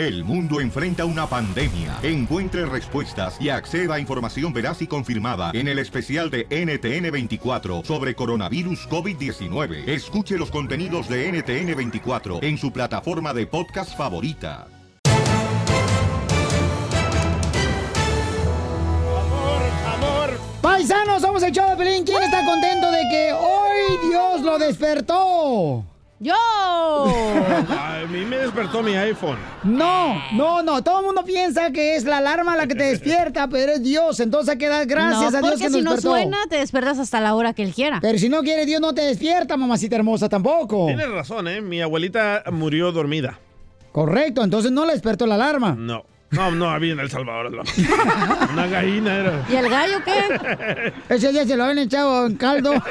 El mundo enfrenta una pandemia. Encuentre respuestas y acceda a información veraz y confirmada en el especial de NTN24 sobre coronavirus COVID-19. Escuche los contenidos de NTN24 en su plataforma de podcast favorita. Paisanos, somos el show de Pelín. ¿Quién está contento de que hoy Dios lo despertó? ¡Yo! A mí me despertó mi iPhone. No, no, no. Todo el mundo piensa que es la alarma la que te despierta, pero es Dios. Entonces hay que dar gracias no, a Dios porque que nos si no despertó. suena, te despiertas hasta la hora que él quiera. Pero si no quiere Dios, no te despierta, mamacita hermosa, tampoco. Tienes razón, ¿eh? Mi abuelita murió dormida. Correcto, entonces no le despertó la alarma. No. No, no, había en El Salvador. no. Una gallina era. ¿Y el gallo qué? Ese día se lo habían echado en caldo.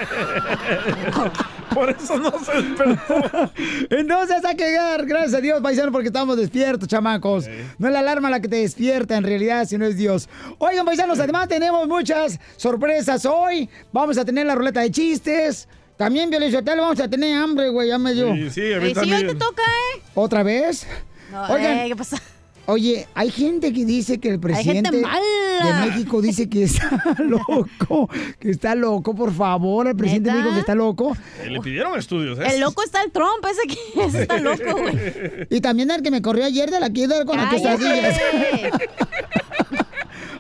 Por eso no se despertó. Entonces hay que dar gracias a Dios, paisano, porque estamos despiertos, chamacos. No es la alarma la que te despierta en realidad, sino es Dios. Oigan, paisanos, además tenemos muchas sorpresas hoy. Vamos a tener la ruleta de chistes. También, Violeta, vamos a tener hambre, güey, ya me dio. Sí, sí, a mí Ey, sí, hoy te toca, ¿eh? ¿Otra vez? No, Oigan. eh, ¿qué pasa? Oye, hay gente que dice que el presidente de México dice que está loco, que está loco, por favor, el presidente dijo que está loco. Eh, Le pidieron estudios, ¿eh? El loco está el Trump, ese que ese está loco, güey. Y también el que me corrió ayer de la quiebra con las quesadillas.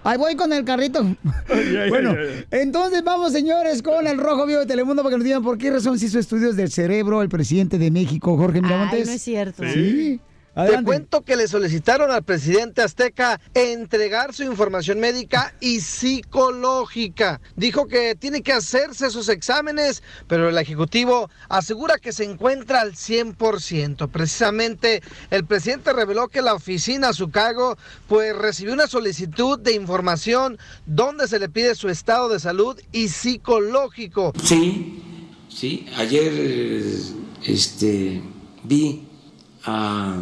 Ahí voy con el carrito. ay, bueno, ay, entonces vamos, señores, con el Rojo Vivo de Telemundo para que nos digan por qué razón se hizo estudios del cerebro el presidente de México, Jorge Miramontes. Ay, no es cierto. Sí. Te cuento que le solicitaron al presidente azteca entregar su información médica y psicológica. Dijo que tiene que hacerse esos exámenes, pero el ejecutivo asegura que se encuentra al 100%. Precisamente el presidente reveló que la oficina a su cargo pues recibió una solicitud de información donde se le pide su estado de salud y psicológico. Sí, sí. Ayer este, vi a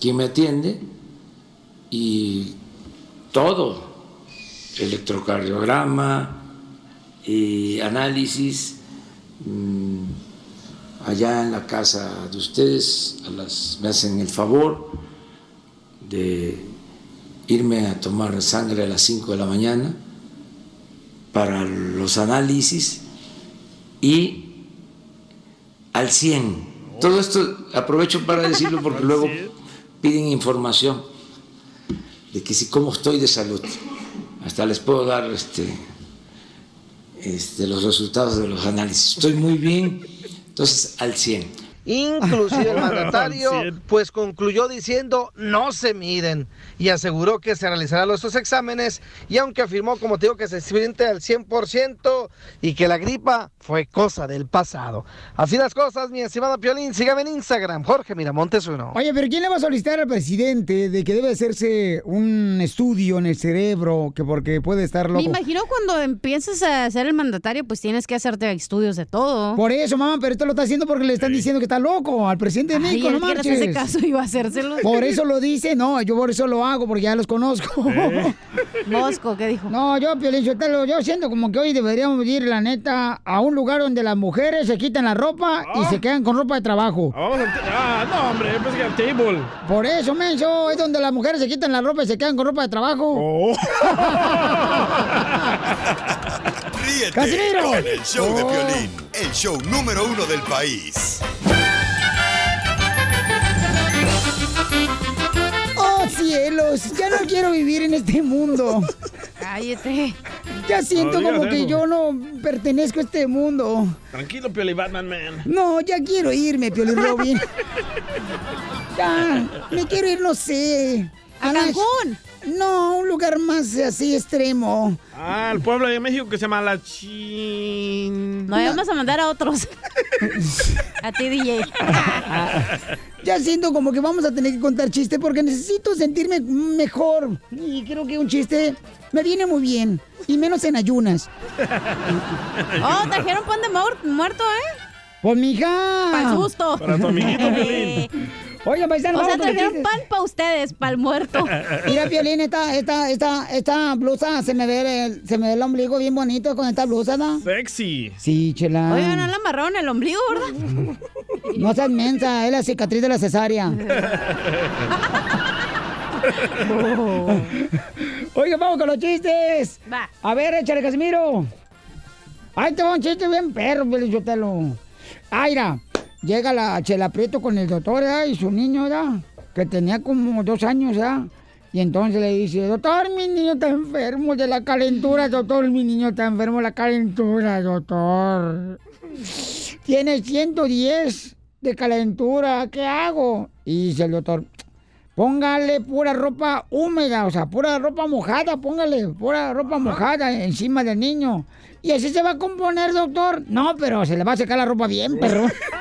quien me atiende y todo, electrocardiograma y análisis mm, allá en la casa de ustedes, a las, me hacen el favor de irme a tomar sangre a las 5 de la mañana para los análisis y al 100. Todo esto aprovecho para decirlo porque luego piden información de que si cómo estoy de salud. Hasta les puedo dar este, este, los resultados de los análisis. Estoy muy bien, entonces al 100. Inclusive el mandatario pues concluyó diciendo no se miden y aseguró que se realizarán estos exámenes y aunque afirmó como te digo que se siente al 100% y que la gripa fue cosa del pasado. Así las cosas, mi estimado Piolín, sígame en Instagram, Jorge Miramontes uno. Oye, pero ¿quién le va a solicitar al presidente de que debe hacerse un estudio en el cerebro que porque puede estar Me loco? imagino cuando empieces a ser el mandatario, pues tienes que hacerte estudios de todo. Por eso, mamá, pero esto lo está haciendo porque le están diciendo que está loco al presidente de México, no hace caso a hacérselo. Por eso lo dice, no, yo por eso lo hago, porque ya los conozco. Mosco, ¿qué dijo? No, yo, Piolín Sotelo, yo siento como que hoy deberíamos ir, la neta, a un lugar donde las mujeres se quitan la ropa y se quedan con ropa de trabajo. Ah, ah, no, hombre, yo pensé que al table. Por eso, menso, es donde las mujeres se quitan la ropa y se quedan con ropa de trabajo. Oh. Ríete ¡Casimiro! con el show de Oh. Piolín, el show número uno del país. ¡Oh, cielos! Ya no quiero vivir en este mundo. Cállate. Ya siento No como que yo no pertenezco a este mundo. Tranquilo, Pioli Batman Man. No, ya quiero irme, Piolín Robin. Ya, me quiero ir, no sé. ¿A la- Cancún? No, un lugar más así extremo. Ah, el pueblo de México que se llama La Chin. No, vamos a mandar a otros. a ti, DJ. Ya siento como que vamos a tener que contar chistes porque necesito sentirme mejor. Y creo que un chiste me viene muy bien. Y menos en ayunas. Oh, trajeron pan de muer- muerto, ¿eh? Pues, mija. Para el susto. Para tu amiguito, Piolín. Oigan, paisanos, O sea, trajeron pan para ustedes, para el muerto. Mira, Piolín, esta, esta, esta, esta blusa, se me ve el, se me ve el ombligo bien bonito con esta blusa, ¿no? Sexy. Sí, chela. Oigan, ¿no le amarraron el ombligo, verdad? No seas mensa, es la cicatriz de la cesárea. Oigan, vamos con los chistes. Va. A ver, échale, Casimiro. Ahí te va un chiste bien perro, Pelichotelo. Aira, llega la Chela Prieto con el doctor ¿ya? y su niño, ya, que tenía como dos años, ya. Y entonces le dice, doctor, mi niño está enfermo de la calentura, doctor, mi niño está enfermo de la calentura, doctor. Tiene 110 de calentura, ¿qué hago? Y dice el doctor, póngale pura ropa húmeda, o sea, pura ropa mojada, póngale pura ropa mojada encima del niño. Y así se va a componer, doctor. No, pero se le va a secar la ropa bien, perro.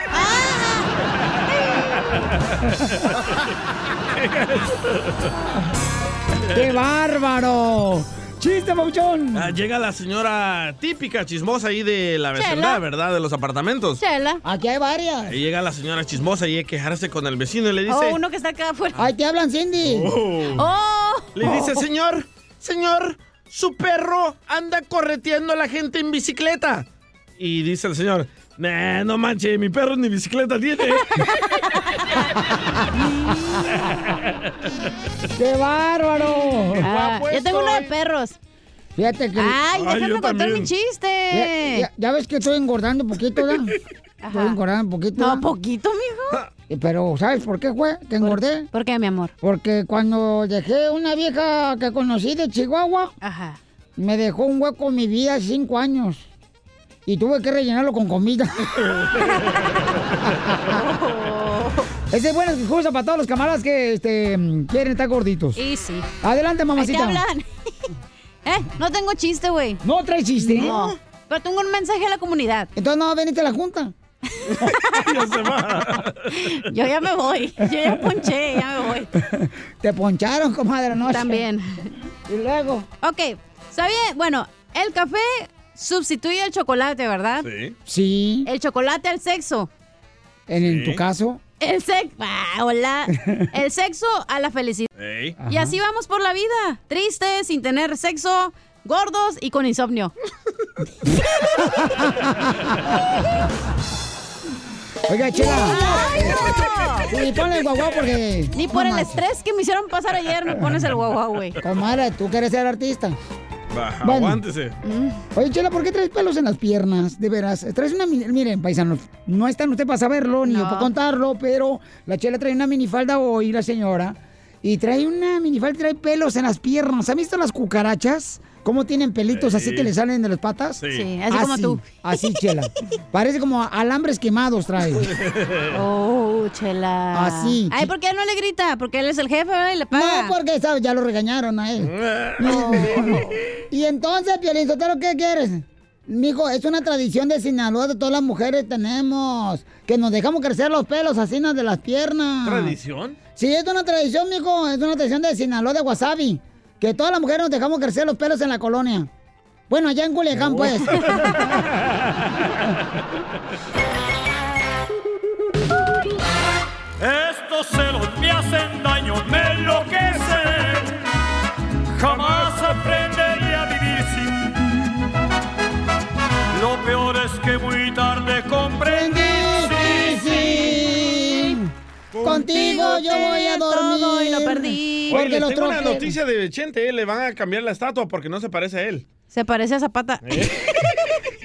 ¡Qué bárbaro! ¡Chiste, Pauchón! Ah, llega la señora típica chismosa ahí de la Chela. vecindad, ¿verdad? De los apartamentos. Chela. Aquí hay varias. Ahí llega la señora chismosa y a quejarse con el vecino y le dice... Oh, uno que está acá afuera. Ahí te hablan, Cindy. "Oh". Oh. Le dice, señor, señor, su perro anda correteando a la gente en bicicleta. Y dice el señor, nah, no manches, mi perro ni bicicleta tiene. ¡Qué bárbaro! Ah, Guapo yo tengo uno de perros. Fíjate que... Ay, Ay, déjame yo contar también. mi chiste. ya- ya ves que estoy engordando un poquito, ¿verdad? Ajá. Estoy engordando un poquito. No, ¿verdad? poquito, mijo. Eh, Pero, ¿sabes por qué fue que engordé? ¿Por qué, mi amor? Porque cuando dejé una vieja que conocí de Chihuahua, Ajá. me dejó un hueco en mi vida hace cinco años. Y tuve que rellenarlo con comida. Esa es buena excusa para todos los camaradas que este, quieren estar gorditos. Y sí. Adelante, mamacita. hablan. ¿Eh? No tengo chiste, güey. No traes chiste. No. Pero tengo un mensaje a la comunidad. Entonces no veniste a la junta. ya se va. Yo ya me voy. Yo ya ponché, ya me voy. Te poncharon, comadre, ¿no? También. Y luego. Ok. ¿Sabía? Bueno, el café sustituye al chocolate, ¿verdad? Sí. Sí. El chocolate al sexo. En, tu caso. El sexo. Ah, hola. El sexo a la felicidad. Y así vamos por la vida. Tristes, sin tener sexo, gordos y con insomnio. Oiga, chela. ¡Ay, no! Sí, ponle el guaguá porque. Ni por no el estrés que me hicieron pasar ayer me pones el guau güey. Comadre, tú quieres ser artista. Va, Bueno. aguántese. Oye, Chela, ¿por qué traes pelos en las piernas? De veras. Traes una. mini- Miren, paisanos, no está usted para saberlo ni yo para contarlo, pero la Chela trae una minifalda hoy, la señora. Y trae una minifalda y trae pelos en las piernas. ¿Han visto las cucarachas? ¿Cómo tienen pelitos así Sí. que le salen de las patas? Sí. Sí, así como tú. Así, Chela. Parece como alambres quemados trae. Oh, chela. Así. Ay, ¿por qué no le grita? Porque él es el jefe, ¿verdad? Y le paga. No, porque ¿sabes? ya lo regañaron a él. y entonces, Piolín Sotelo, ¿qué quieres? Mijo, es una tradición de Sinaloa, de todas las mujeres tenemos, que nos dejamos crecer los pelos así ¿no? de las piernas. ¿Tradición? Sí, es una tradición, mijo, es una tradición de Sinaloa, de Wasabi, que todas las mujeres nos dejamos crecer los pelos en la colonia. Bueno, allá en Culiacán, pues. Estos celos Contigo yo voy a dormir. todo y lo perdí. Oye, Porque les los tengo una noticia de Chente. eh, Le van a cambiar la estatua porque no se parece a él. Se parece a Zapata.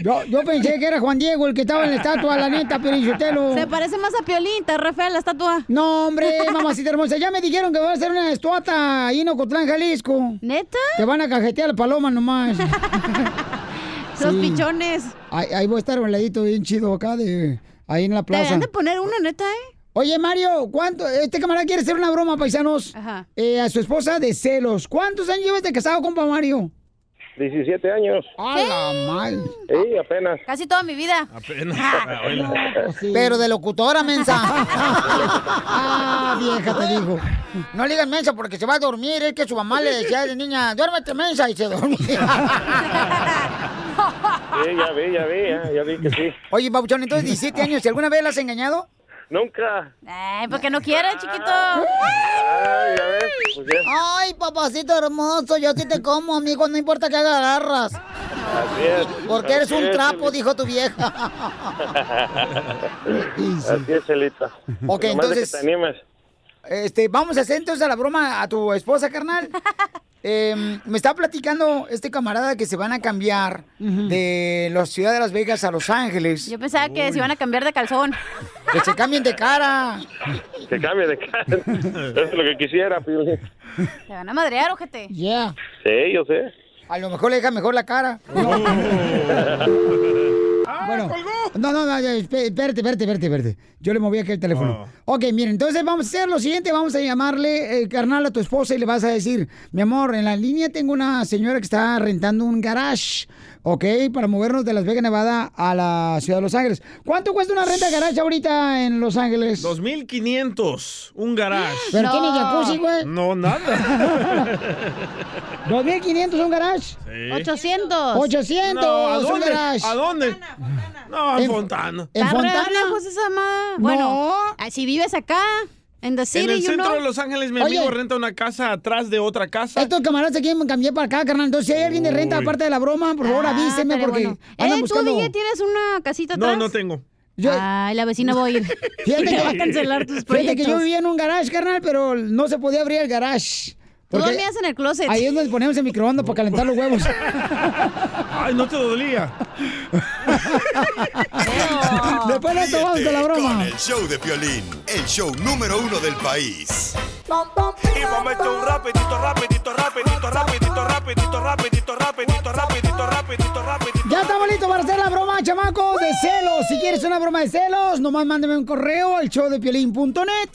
Yo, yo pensé que era Juan Diego el que estaba en la estatua, la neta, Piolinsotelo. Se parece más a Piolín, está re fea la estatua. No, hombre, mamacita hermosa. Ya me dijeron que va a ser una estuata ahí en Ocotlán, Jalisco. ¿Neta? Te van a cajetear la paloma nomás. Los Sí. pichones. Ahí, ahí voy a estar un ladito bien chido acá de... Ahí en la plaza. Deberían de poner una neta, ¿eh? Oye, Mario, ¿cuánto? Este camarada quiere hacer una broma, paisanos. Ajá. eh, a su esposa de celos. ¿Cuántos años llevas de casado, compa Mario? 17 años. ¡A la mal! Sí, apenas. Casi toda mi vida. Apenas. Ah. Pero de locutora, mensa. ah, vieja, te digo. No le digas mensa porque se va a dormir. Es que su mamá le decía de niña, duérmete mensa, y se dormía. Sí, ya vi, ya vi, ya, ya vi que sí. Oye, Babuchón, entonces 17 años, ¿y alguna vez la has engañado? Nunca. Ay, porque no quiere, chiquito. Ay, ya ves, pues ya. Ay, papacito hermoso, yo sí te como, amigo, no importa que haga garras. Así es. Porque eres así un trapo, dijo tu vieja. Así es, Chelita. Ok, Nomás entonces- que te animes. Este, vamos a hacer entonces a la broma a tu esposa, carnal. Eh, me está platicando este camarada que se van a cambiar de la ciudad de Las Vegas a Los Ángeles. Yo pensaba que se iban a cambiar de calzón. Que se cambien de cara. Que cambie de cara. Eso es lo que quisiera, Piolín. Se van a madrear, ojete. Ya. Sí, yo sé. A lo mejor le deja mejor la cara. bueno, no, no, no, espé- espérate, espérate, espérate, espérate. Yo le moví aquí el teléfono. Ok, miren, entonces vamos a hacer lo siguiente, vamos a llamarle, eh, carnal, a tu esposa y le vas a decir, mi amor, en la línea tengo una señora que está rentando un garage, ok, para movernos de Las Vegas, Nevada a la ciudad de Los Ángeles. ¿Cuánto cuesta una renta de garage ahorita en Los Ángeles? 2500, un garage. ¿Pero tiene jacuzzi, güey? No, nada. 2.500 un garage. Sí. 800. 800 No, ¿a un dónde? garage. ¿A dónde? No, en En- Fontana. ¿En re Fontana? esa ma. Bueno, ah, si vives acá, en the En city, el you centro know. de Los Ángeles, mi Oye. amigo renta una casa atrás de otra casa. Estos camaradas se quieren cambiar para acá, carnal. Entonces, si hay alguien de renta, Uy. aparte de la broma, por favor, Ah, avíseme porque bueno. andan Eh, buscando... ¿Tú, DJ, tienes una casita atrás? No, no tengo. Yo- Ay, la vecina va a ir. Fíjate Te que, va a cancelar tus fíjate que proyectos. yo vivía en un garage, carnal, pero no se podía abrir el garage. Tú dormías en el closet. Ahí es donde ponemos el microondas para calentar los huevos. Ay, no te dolía. Después de esto vamos con la Con broma. el show de Piolín, el show número uno del país. Y momento un rapidito, rapidito, rapidito, rapidito, rapidito, rapidito, rapidito, rapidito, rapidito, rapidito. Ya estamos listos para hacer la broma, chamacos, de celos. Si quieres una broma de celos, nomás mándame un correo al showdepiolín.net.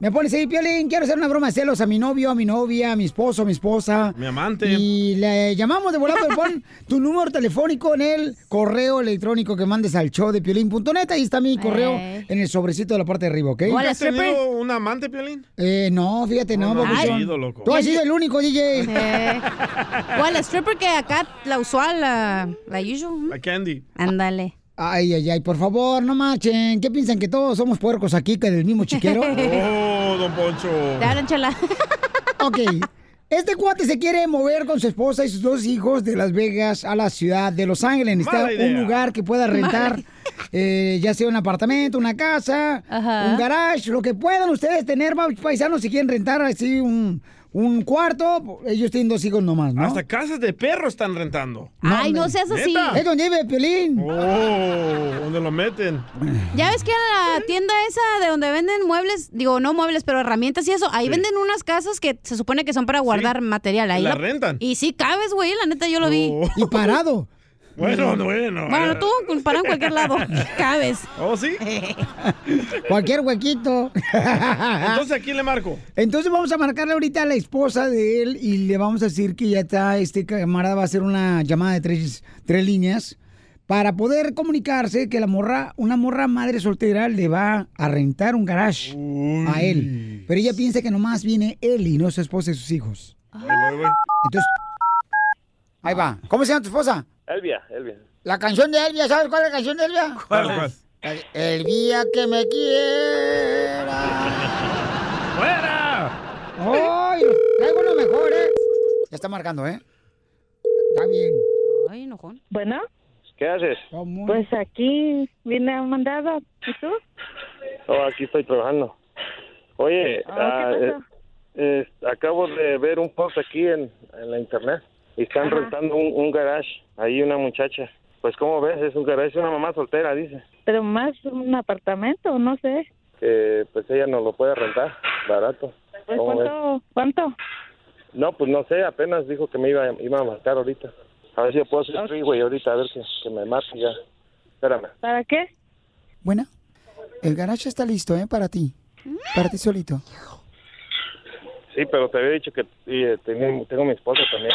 Me pones ahí, Piolín, quiero hacer una broma de celos a mi novio, a mi novia, a mi esposo, a mi esposa. Mi amante. Y le llamamos de volada, pero pon tu número telefónico en el correo electrónico que mandes al showdepiolín.net. Ahí está mi correo Eh. en el sobrecito de la parte de arriba, ¿ok? ¿Has stripper. tenido un amante, Piolín? Eh, no, fíjate, no, no, has sido, loco. Tú has sido el único, DJ. Eh. ¿Cuál stripper que acá, la usual, la, la usual? La Candy. Ándale. Ay, ay, ay, por favor, no marchen. ¿Qué piensan que todos somos puercos aquí, que del mismo chiquero? Oh, don Poncho. Te hablan, chala. Ok. Este cuate se quiere mover con su esposa y sus dos hijos de Las Vegas a la ciudad de Los Ángeles. Necesita un lugar que pueda rentar, eh, ya sea un apartamento, una casa, Ajá. un garage, lo que puedan ustedes tener, pa- paisanos, si quieren rentar así un, un cuarto. Ellos tienen dos hijos nomás, ¿no? Hasta casas de perro están rentando. Ay, no seas así. ¿Neta? Es donde vive Piolín. Oh, ¿dónde lo meten? Ya ves que en la tienda esa de donde venden muebles, digo, no muebles, pero herramientas y eso, ahí Sí. venden unas casas que se supone que son para guardar material. Ahí la rentan. Y sí cabes, güey, la neta yo lo vi. Oh. Y parado. Bueno, no, bueno. Bueno, tú parado en cualquier lado. cabes. ¿Oh, sí? Cualquier huequito. Entonces, ¿a quién le marco? Entonces vamos a marcarle ahorita a la esposa de él y le vamos a decir que ya está, este camarada va a hacer una llamada de tres, tres líneas para poder comunicarse que la morra, una morra madre soltera le va a rentar un garage a él. Pero ella piensa que nomás viene él y no su esposa y sus hijos. Ahí voy, voy. Entonces, ahí va. ¿Cómo se llama tu esposa? Elvia, Elvia. La canción de Elvia, ¿sabes cuál es la canción de Elvia? ¿Cuál, cuál? El, el día que me quiera. ¡Fuera! ¡Ay! Traigo uno mejor, ¿eh? Ya está marcando, ¿eh? Está bien. Ay, enojón. Bueno, ¿Qué haces? ¿Cómo? pues aquí vine a mandado. ¿Y tú? Oh, aquí estoy trabajando. Oye, Ah, ah, ¿qué eh, pasó? eh, acabo de ver un post aquí en, en la internet están Ajá. rentando un, un garage. Ahí una muchacha. Pues, ¿cómo ves? Es un garage, es una mamá soltera, dice. Pero más un apartamento, no sé. Que pues ella no lo puede rentar barato. Pues. ¿cuánto? ¿Cuánto? No, pues no sé, apenas dijo que me iba, iba a marcar ahorita. A ver si yo puedo hacer freeway ahorita, a ver que, que me marque ya. Espérame. ¿Para qué? Bueno, el garage está listo, ¿eh? Para ti. Para ti solito. Sí, pero te había dicho que eh, tengo, tengo mi esposa también.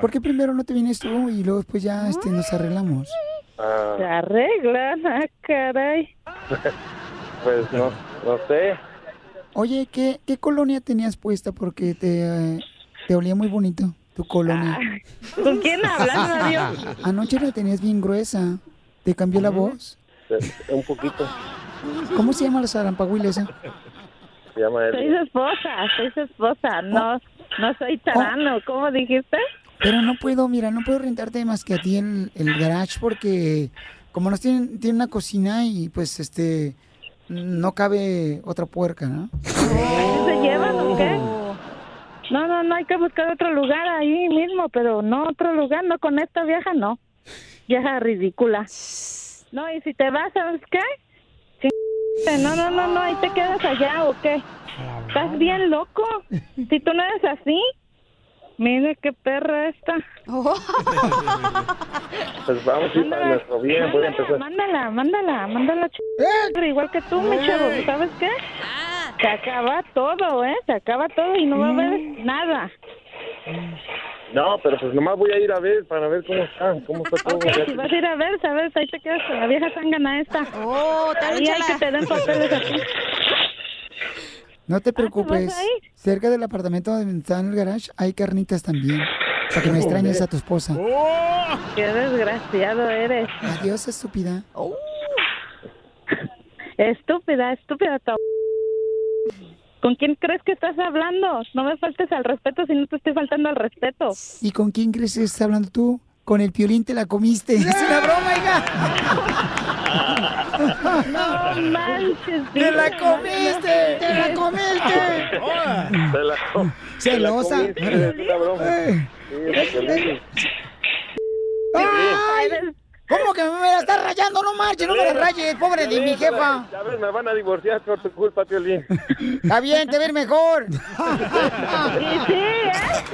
¿Por qué primero no te vienes tú y luego después ya este, nos arreglamos? Ah, Se arreglan, ah, caray. pues no, no sé. Oye, ¿qué, qué colonia tenías puesta? Porque te, eh, te olía muy bonito tu colonia. ¿Con quién hablas, Mario? Anoche la tenías bien gruesa. ¿Te cambió la voz? Un poquito. ¿Cómo se llama la zarampahuil esa? Se llama Soy su esposa, soy su esposa. No, no soy tarano. ¿Cómo dijiste? Pero no puedo, mira, no puedo rentarte más que a ti el, el garage porque como nos tienen, tiene una cocina y pues este no cabe otra puerca, ¿no? ¿Se llevan o qué? No, no, no, hay que buscar otro lugar ahí mismo, pero no otro lugar, no con esta vieja, no. Vieja ridícula. No, y si te vas, ¿sabes qué? Sí, No, no, no, no, ahí te quedas allá o qué. ¿Estás bien loco? Si tú no eres así. Mire qué perra esta. Pues vamos a ir para nuestro bien. Voy a empezar. Mándala, mándala, mándala. ¡Eh! ch- Igual que tú, mi chavo, ¿sabes qué? Se acaba todo, ¿eh? Se acaba todo y no va a haber nada. No, pero pues nomás voy a ir a ver para ver cómo está, cómo está todo. Si vas a ir a ver, ¿sabes? Ahí te quedas con la vieja sangana esta. Oh, te Ahí hay que te den papeles a ti. No te preocupes. a ir? Cerca del apartamento donde está en el garage hay carnitas también. Para que no extrañes a tu esposa. Qué desgraciado eres. Adiós, estúpida. Estúpida, estúpida. ta- ¿Con quién crees que estás hablando? No me faltes al respeto si no te estoy faltando al respeto. ¿Y con quién crees que estás hablando tú? Con el piolín te la comiste. Es una broma, hija. No manches. ¡Te la comiste! ¡Te la comiste! Se la, Celosa. comiste. Eh. Sí, porque- ¡Ay! ¿Cómo que me la estás rayando? No marches, no me la rayes, pobre de mi jefa. Ya ves, me van a divorciar por tu culpa, Piolín. Está bien, te ves mejor. ¿eh?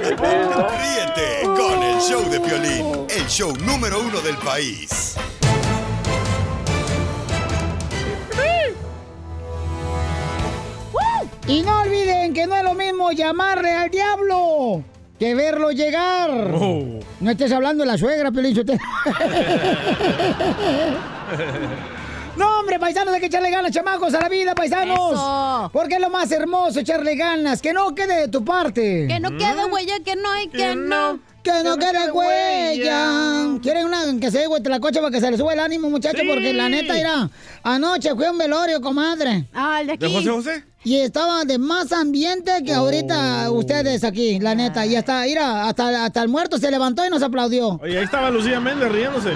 Ríete con el show de Piolín, el show número uno del país. Y no olviden que no es lo mismo llamarle al diablo que verlo llegar. Oh. No estés hablando de la suegra, Piolín. No, hombre, paisanos, hay que echarle ganas, chamacos, a la vida, paisanos. Eso. Porque es lo más hermoso, echarle ganas. Que no quede de tu parte. Que no quede huella, que no hay que no. Que no quede huella. ¿Quieren una que se dé la cocha para que se le suba el ánimo, muchachos? Sí. Porque la neta, mira, anoche fui a un velorio, comadre. Ah, el de aquí. ¿De José José? Y estaba de más ambiente que ahorita ustedes aquí, la neta. Y hasta, mira, hasta, hasta el muerto se levantó y nos aplaudió. Oye, ahí estaba Lucía Méndez riéndose.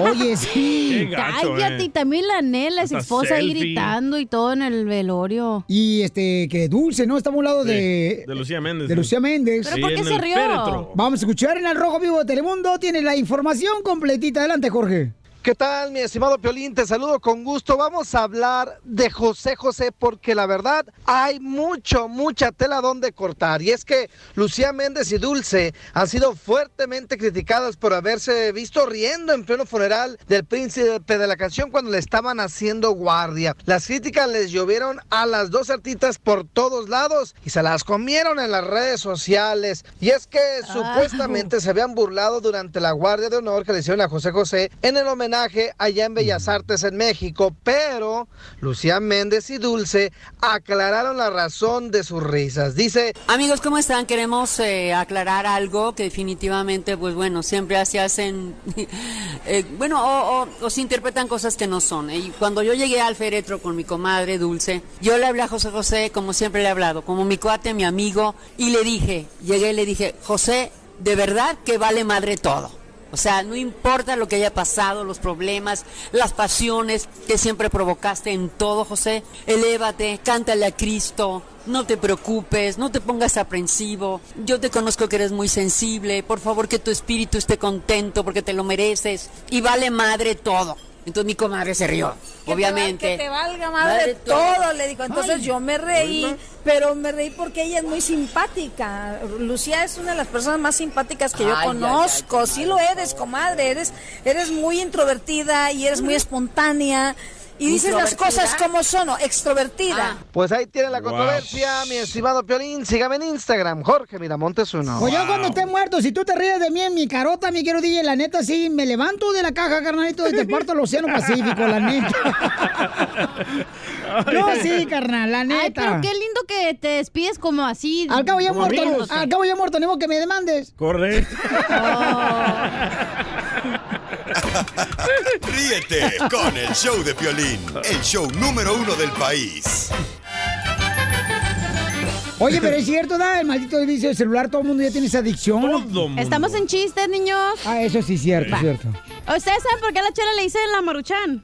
Oye, sí. Gacho, Cállate, eh. y también la Nela, su esposa ahí selfie. gritando y todo en el velorio. Y este, que dulce, ¿no? Estamos a un lado de, De Lucía Méndez. de Lucía Méndez. ¿Pero Sí, por qué en se el rió? féretro. Vamos a escuchar en el Rojo Vivo de Telemundo. Tiene la información completita. Adelante, Jorge. ¿Qué tal, mi estimado Piolín? Te saludo con gusto. Vamos a hablar de José José porque la verdad hay mucho, mucha tela donde cortar. Y es que Lucía Méndez y Dulce han sido fuertemente criticadas por haberse visto riendo en pleno funeral del príncipe de la canción cuando le estaban haciendo guardia. Las críticas les llovieron a las dos artistas por todos lados y se las comieron en las redes sociales. Y es que supuestamente se habían burlado durante la guardia de honor que le hicieron a José José en el homenaje allá en Bellas Artes en México, pero Lucía Méndez y Dulce aclararon la razón de sus risas. Dice, Amigos, ¿cómo están? Queremos eh, aclarar algo que definitivamente, pues bueno, siempre se hacen, eh, bueno, o, o- o se interpretan cosas que no son. Y cuando yo llegué al féretro con mi comadre Dulce, yo le hablé a José José como siempre le he hablado, como mi cuate, mi amigo, y le dije, llegué y le dije, José, de verdad que vale madre todo. O sea, no importa lo que haya pasado, los problemas, las pasiones que siempre provocaste en todo, José. Elévate, cántale a Cristo, no te preocupes, no te pongas aprensivo. Yo te conozco que eres muy sensible. Por favor, que tu espíritu esté contento porque te lo mereces. Y vale madre todo. Entonces mi comadre se rió, Que obviamente. Te, que te valga madre, todo. le digo. Entonces Ay, yo me reí, pero me reí porque ella es muy simpática. Lucía es una de las personas más simpáticas que yo Ay, conozco. ay, sí lo eres, comadre. Eres, eres muy introvertida y eres muy espontánea. Y dices las cosas como son, ¿no? extrovertida. pues ahí tiene la Wow. controversia, mi estimado Piolín. Sígame en Instagram, Jorge Miramontes uno. Pues yo cuando esté muerto, si tú te ríes de mí en mi carota, mi quiero DJ, la neta, sí, me levanto de la caja, carnalito, y te parto el océano Pacífico, la neta. No, sí, carnal, la neta. Ay, pero qué lindo que te despides como así. Al cabo ya muerto, amigos. al cabo ya muerto, ni modo que me demandes. Correcto. Ríete con el show de Piolín, el show número uno del país. Oye, pero es cierto, ¿da? El maldito vicio del celular, todo el mundo ya tiene esa adicción. Estamos en chistes, niños. Ah, eso sí, cierto, Va. cierto. ¿Ustedes saben por qué a la chela le dicen la maruchan?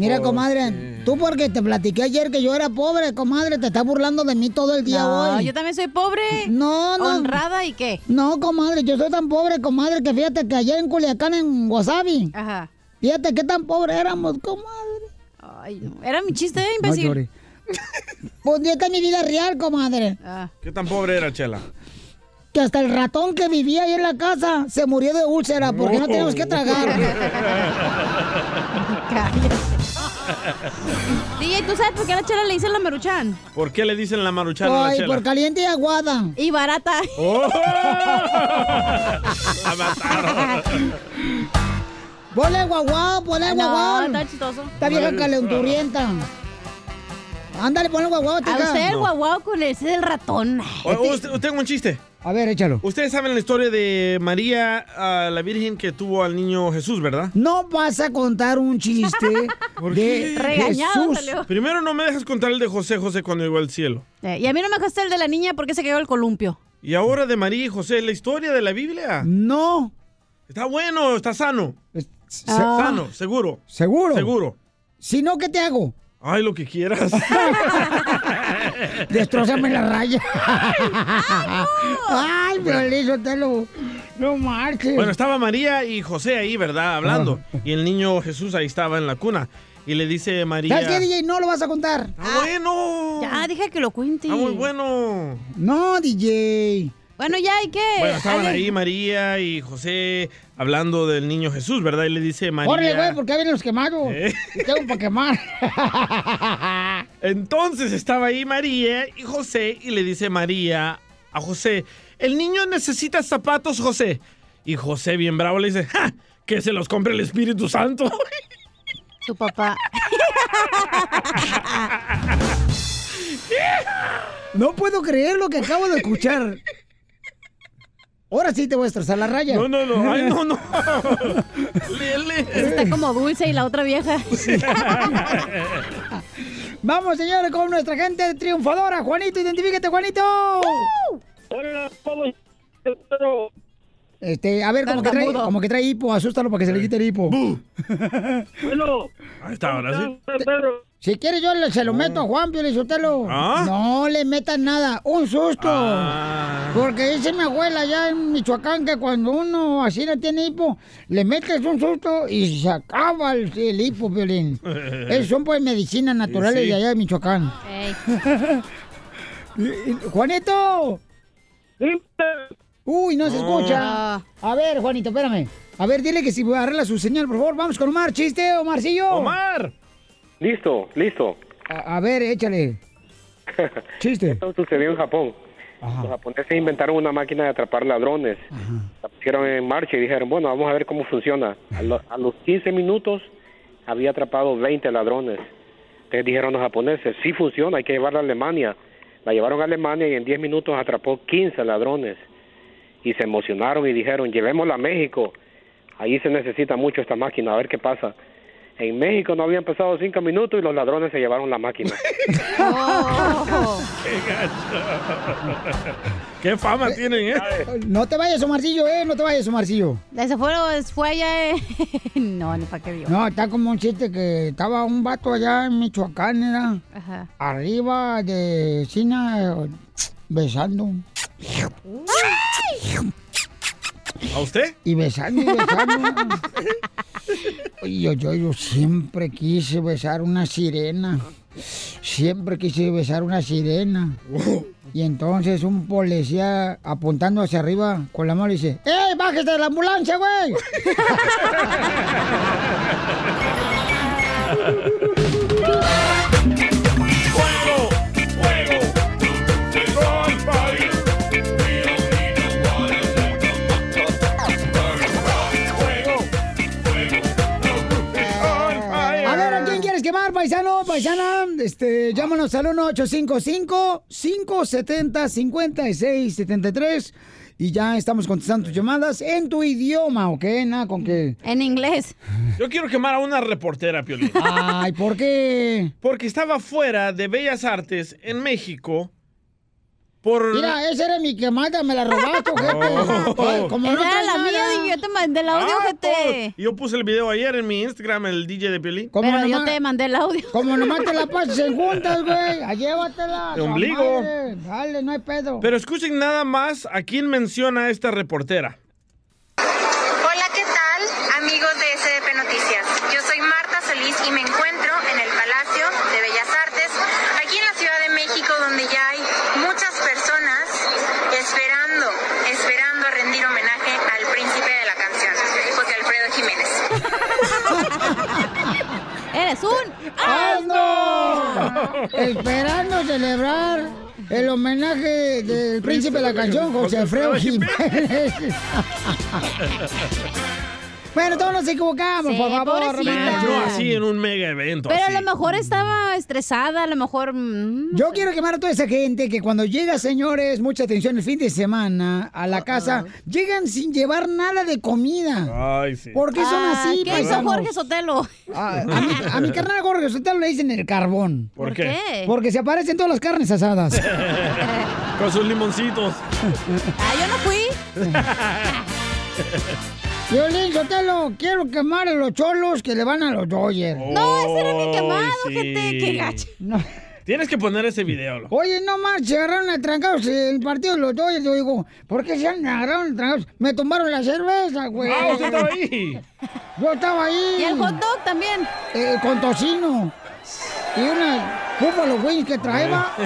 Mira, comadre, tú porque te platiqué ayer que yo era pobre, comadre, te estás burlando de mí todo el día No, hoy. yo también soy pobre. No, no. Honrada y qué. No, comadre, yo soy tan pobre, comadre, que fíjate que ayer en Culiacán, en Wasabi, Ajá. fíjate qué tan pobre éramos, comadre. Ay, no. Era mi chiste, ¿eh, No imbécil. llore. Pues esta es mi vida real, comadre. ¿Qué tan pobre era Chela? Que hasta el ratón que vivía ahí en la casa se murió de úlcera porque no, teníamos que tragar. DJ, ¿tú sabes por qué a la chela le dicen la maruchan? ¿Por qué le dicen la maruchana a la Ay, Chela? por caliente y aguada. Y barata. ¡Oh! La mataron. Ponle guaguao, ponle No, guaguao. está chistoso. Esta vieja calenturienta. Ándale, ponle guaguao, A usted el No. guaguao con ese del ratón. O- o usted- tengo un chiste. A ver, échalo. Ustedes saben la historia de María, la Virgen que tuvo al niño Jesús, ¿verdad? No vas a contar un chiste de Jesús. Primero no me dejas contar el de José José cuando llegó al cielo. Eh, y a mí no me dejaste el de la niña porque se cayó el columpio. Y ahora de María y José, la historia de la Biblia. No. Está bueno, está sano. Ah. Sano, seguro. ¿Seguro? Seguro. Si no, ¿qué te hago? Ay, lo que quieras. Destrózame la raya. Ay, pero eso te lo... No marches. Bueno, estaba María y José ahí, ¿verdad? Hablando. Y el niño Jesús ahí estaba en la cuna. Y le dice María. ¿Sabes qué, DJ? No lo vas a contar. ¡Ah, bueno! Ya, dije que lo cuente. Está muy bueno. No, DJ. Bueno, ya, ¿y qué? Bueno, estaban ahí María y José hablando del niño Jesús, ¿verdad? Y le dice María. Órale, güey, porque ahí vienen los quemados. ¿Eh? Y tengo para quemar. Entonces estaba ahí María y José y le dice María a José, el niño necesita zapatos, José. Y José, bien bravo, le dice, ¡Ja! Que se los compre el Espíritu Santo. Su papá. No puedo creer lo que acabo de escuchar. Ahora sí te voy a destrozar la raya. No, no, no. Ay, no, no. Lele. Está como dulce y la otra vieja. Vamos, señores, con nuestra gente triunfadora. Juanito, identifícate, Juanito. Hola, Este, a ver, como que, trae, como que trae hipo, asústalo para que se le quite el hipo. Bueno. Ahí está, ahora sí. Si quiere yo le- se lo meto a Juan, Pio Sotelo. ¿Ah? No le metas nada, un susto. Ah. Porque dice mi abuela allá en Michoacán que cuando uno así no tiene hipo, le metes un susto y se acaba el, el hipo, Piolín. Esos son pues medicinas naturales Sí. de allá de Michoacán. ¡Juanito! Uy, no se No. escucha. A ver, Juanito, espérame. A ver, dile que si arregla su señal, por favor. Vamos con Omar. ¿Chiste, Omarcillo? ¡Omar! Listo, listo. A, a ver, échale. Chiste. Esto sucedió en Japón. Los japoneses inventaron una máquina de atrapar ladrones. La pusieron en marcha y dijeron, bueno, vamos a ver cómo funciona. A, lo- a los 15 minutos había atrapado 20 ladrones. Entonces dijeron los japoneses, sí funciona, hay que llevarla a Alemania. La llevaron a Alemania y en 10 minutos atrapó 15 ladrones. Y se emocionaron y dijeron, llevémosla a México. Ahí se necesita mucho esta máquina, a ver qué pasa. En México no habían pasado 5 minutos y los ladrones se llevaron la máquina. ¡Qué gacho! ¡Qué fama tienen, eh! No te vayas, Omarcillo, eh. No te vayas, Omarcillo. Ese fue, fue allá, eh. No, ni para qué digo. No, está como un chiste que estaba un vato allá en Michoacán, era Ajá. arriba de China besando. ¿A usted? Y besando y besando. Y yo, yo, yo siempre quise besar una sirena. Siempre quise besar una sirena. Y entonces un policía apuntando hacia arriba con la mano le dice, ¡Eh, bájese de la ambulancia, güey! quemar, paisano, paisana? Este, llámanos al 1-855-570-5673 y ya estamos contestando tus llamadas en tu idioma, ¿ok? Nada con que... En inglés. Yo quiero quemar a una reportera, Piolín. Ay, ¿por qué? Porque estaba fuera de Bellas Artes en México por... Mira, esa era mi quemada, me la robaste, ojete. Oh. Como no Esa era traes la nada. mía, yo te mandé el audio, Ah, ojete. pues, Yo puse el video ayer en mi Instagram, el DJ de Piolín. Como Pero yo nomás- te mandé el audio. Como nomás te la pases en juntas, güey. Ah, Llévatela. De ombligo. madre. Dale, no hay pedo. Pero escuchen nada más a quién menciona esta reportera. Hola, ¿qué tal? Amigos de SDP Noticias. Yo soy Marta Solís y me encuentro en el Palacio de Bellas Artes, aquí en la Ciudad de México, donde ya hay muchas personas esperando, esperando a rendir homenaje al príncipe de la canción, José Alfredo Jiménez. ¡Eres un ¡Asno! Esperando celebrar el homenaje del príncipe de la canción, José Alfredo Jiménez. Bueno, todos nos equivocamos, Sí, por favor. Yo así en un mega evento. Pero a así. lo mejor estaba estresada, a lo mejor... mm, Yo quiero quemar a toda esa gente que cuando llega, señores, mucha atención el fin de semana a la casa, llegan sin llevar nada de comida. Ay, sí. ¿Por qué son Ah, así, ¿Qué hizo? Jorge Sotelo? Ah, a, mi, a mi carnal Jorge Sotelo le dicen el carbón. ¿Por qué? qué? Porque se aparecen todas las carnes asadas. Con sus limoncitos. Ah, yo no fui. Violín Sotelo, quiero quemar a los cholos que le van a los Dodgers. No, ese era mi quemado, sí. gente. Qué gacho. Tienes que poner ese video. loco. Oye, no más, se agarraron a trancados el partido de los Dodgers. Yo digo, ¿por qué se han agarraron a trancados? Me tomaron la cerveza, güey. Ah, usted estaba ahí. Yo estaba ahí. Y el hot dog también. Eh, con tocino. Y una Buffalo Wings que traeba. y,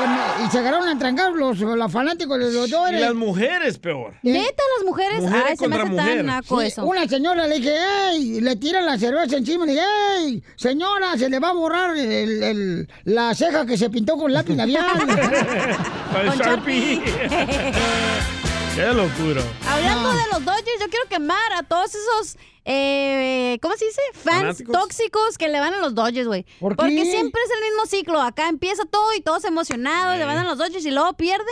que me- y se agarraron a trancados los, los fanáticos de los Y Dodgers. las mujeres peor. Neta, las mujeres. Mujer Ay, se me hace mujer. tan naco Sí, eso. Una señora le dije, ¡ey! Le tiran la cerveza encima. Le dije, ¡ey! Señora, se le va a borrar el- el- la ceja que se pintó con lápiz labial. Con Con Sharpie. Qué locura. Hablando No. de los Dodgers, yo quiero quemar a todos esos, eh, ¿cómo se dice? Fans ¿Fanáticos? tóxicos que le van a los Dodgers, güey. ¿Por Porque siempre es el mismo ciclo. Acá empieza todo y todos emocionados, le van a los Dodgers y luego pierden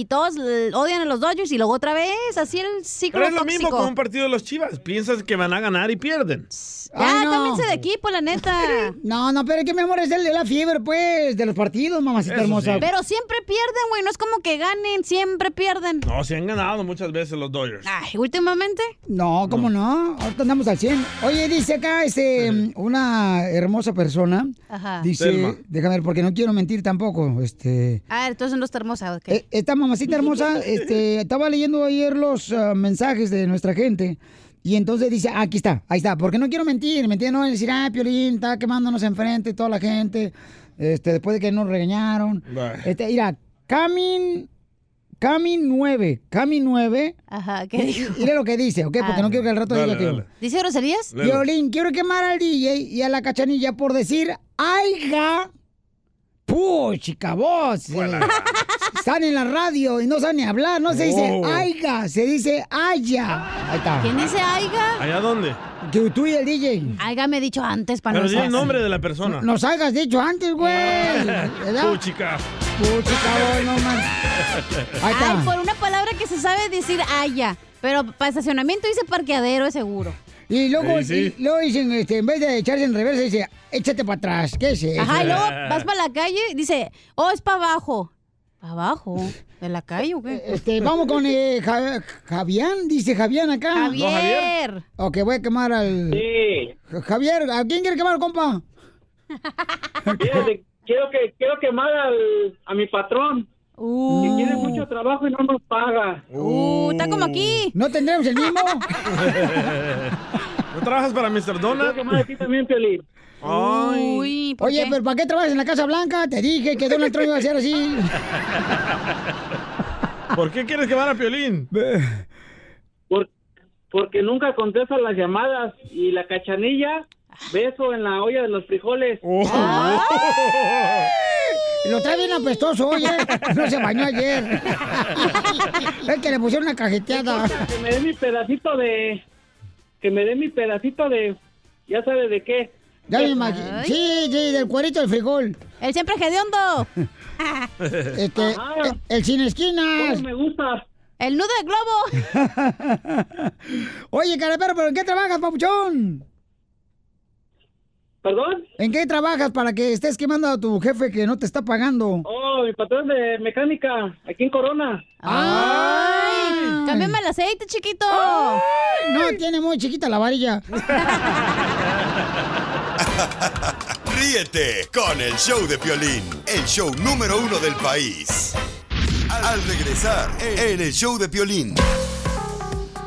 y todos odian a los Dodgers y luego otra vez, así el ciclo Pero es lo tóxico. mismo con un partido de los Chivas. Piensas que van a ganar y pierden. Ya, Ay, no. cámbiense de equipo, la neta. No, no, pero es que mi amor es el de la fiebre, pues, de los partidos, mamacita Eso hermosa. sí. Pero siempre pierden, güey. No es como que ganen, siempre pierden. No, se han ganado muchas veces los Dodgers. Ay, últimamente. No, ¿cómo no? Ahorita andamos al 100. Oye, dice acá este, una hermosa persona. Ajá. Dice, Telma. déjame ver, porque no quiero mentir tampoco. Este, A ver, entonces no está hermosa. ok. eh, esta mamacita hermosa, este, estaba leyendo ayer los ah, mensajes de nuestra gente. Y entonces dice, ah, aquí está, ahí está, porque no quiero mentir, mentir no es decir, ah, Piolín, está quemándonos enfrente toda la gente, este, después de que nos regañaron. Bah. Este, mira, Camin, Camin 9, Camin 9, Ajá, ¿qué dijo? mire lo que dice, ¿ok? Porque Ah. no quiero que al rato Dale, diga que... ¿Dice groserías? Violín, quiero quemar al DJ y a la cachanilla por decir, aiga, puchica voz. eh, Están en la radio y no saben ni hablar, no se dice Oh. aiga, se dice aya. Ahí está. ¿Quién dice Aiga? ¿Allá dónde? Que tú y el DJ. Aiga me he dicho antes para Pero no di el nombre de la persona. Nos hayas dicho antes, güey. ¿Verdad? Puchica. Puchica voz, no man. Ahí Ay, por una palabra que se sabe decir Aya. Pero para estacionamiento dice parqueadero, es seguro. Y luego, Sí, sí. y luego dicen, este, en vez de echarse en reversa, dice, échate para atrás. ¿Qué es eso? Ajá, y luego vas para la calle y dice, oh, es para abajo. ¿Para abajo? ¿De la calle o qué? Este, vamos con eh, Ja- Javián, dice Javián acá. Javier. Ok, voy a quemar al... Sí. Javier, ¿a quién quiere quemar, compa? Fíjate, quiero que quiero quemar al, a mi patrón. Que tiene mucho trabajo y no nos paga. Uh, está como aquí. ¿No tendremos el mismo? ¿No trabajas para Mr. Quiero Donut? quemar a ti también, Piolín. Ay. Uy, ¿por Oye, qué? pero ¿para qué trabajas en la Casa Blanca? Te dije que Donald Trump iba a ser así. ¿Por qué quieres quemar a Piolín? Por- porque nunca contesta las llamadas y la cachanilla, beso en la olla de los frijoles. Oh. Lo trae bien apestoso, oye. No se bañó ayer. Es que le pusieron una cajeteada. Que me dé mi pedacito de... Que me dé mi pedacito de... Ya sabe de qué. Ya me imagino. Sí, sí, del cuerito del frijol. El siempre hediondo. Este, Ajá. el, sin esquinas. ¿Cómo me gusta? El nudo de globo. Oye, carapero, ¿pero en qué trabajas, papuchón? ¿Perdón? ¿En qué trabajas para que estés quemando a tu jefe que no te está pagando? Oh, mi patrón de mecánica, aquí en Corona. ¡Ay! ¡Cámbiame el aceite, chiquito! No, tiene muy chiquita la varilla. Ríete con el show de Piolín, el show número uno del país. Al regresar, en el show de Piolín.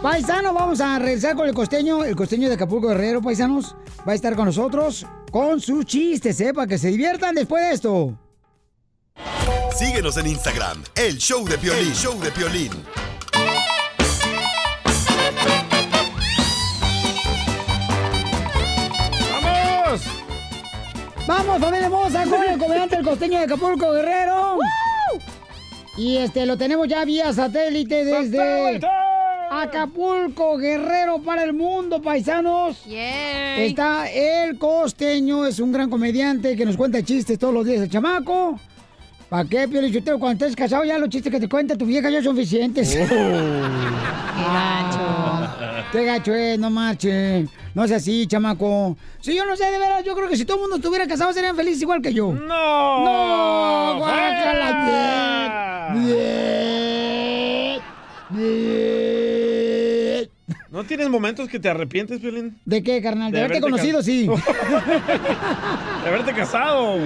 Paisano, vamos a regresar con el costeño, el costeño de Acapulco Guerrero, paisanos. Va a estar con nosotros con sus chistes, ¿eh? Para que se diviertan después de esto. Síguenos en Instagram, el show de Piolín, el show de Piolín. Vamos, familia hermosa, con el comediante el costeño de Acapulco Guerrero. Y este lo tenemos ya vía satélite desde Acapulco Guerrero para el mundo, paisanos. Está el costeño, es un gran comediante que nos cuenta chistes todos los días, el chamaco. ¿Para qué, Pio Lichotero? Cuando estés casado ya los chistes que te cuenta tu vieja ya son suficientes. Qué gacho. Qué gacho es, no marche. No es así, chamaco. Si yo no sé, de veras, yo creo que si todo el mundo estuviera casado serían felices igual que yo. ¡No! ¡No! ¡Guácala! Bien. Bien. Bien. ¿No tienes momentos que te arrepientes, Piolín? ¿De qué, carnal? De, De haberte haberte conocido, sí. De haberte casado.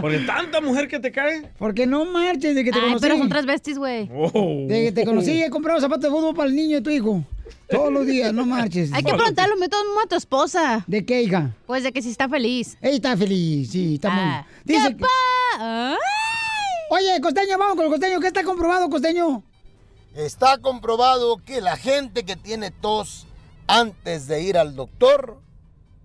Porque tanta mujer que te cae. Porque no marches de que te Ay, conocí. pero son tres besties, güey. Oh. De que te conocí, he comprado zapatos de fútbol para el niño de tu hijo. Todos los días, no marches. Hay que preguntarle un método a tu esposa. ¿De qué, hija? Pues de que si está feliz. Ella está feliz, sí, está Ah. muy... Dice... Oye, Costeño, vamos con el Costeño. ¿Qué está comprobado, Costeño? Está comprobado que la gente que tiene tos antes de ir al doctor,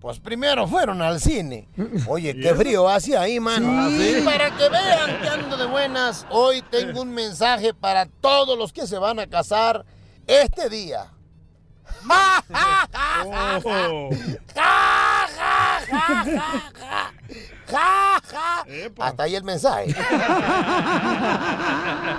pues primero fueron al cine. Oye, qué frío hace ahí, mano. Sí. Y para que vean que ando de buenas, hoy tengo un mensaje para todos los que se van a casar este día. Oh. Ja, ja. Hasta ahí el mensaje.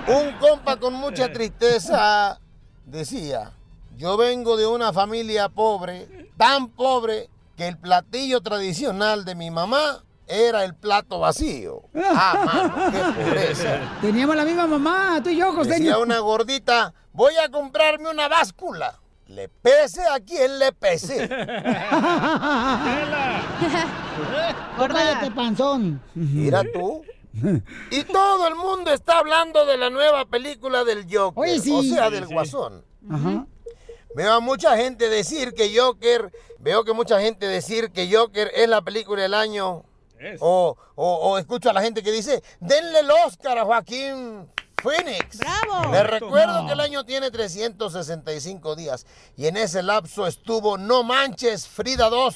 Un compa con mucha tristeza decía, yo vengo de una familia pobre, tan pobre que el platillo tradicional de mi mamá era el plato vacío. Ah, mano, qué pobreza. Teníamos la misma mamá, tú y yo, Costeño. Decía una gordita, voy a comprarme una báscula. Le pese a quien le pese. Cállate, panzón. Mira tú. Y todo el mundo está hablando de la nueva película del Joker. Oye, sí. O sea, del sí. Guasón. Ajá. Veo a mucha gente decir que Joker, veo que mucha gente decir que Joker es la película del año. O, o- o escucho a la gente que dice, denle el Oscar a Joaquín Phoenix. ¡Bravo! Les recuerdo que el año tiene 365 días y en ese lapso estuvo No Manches Frida 2,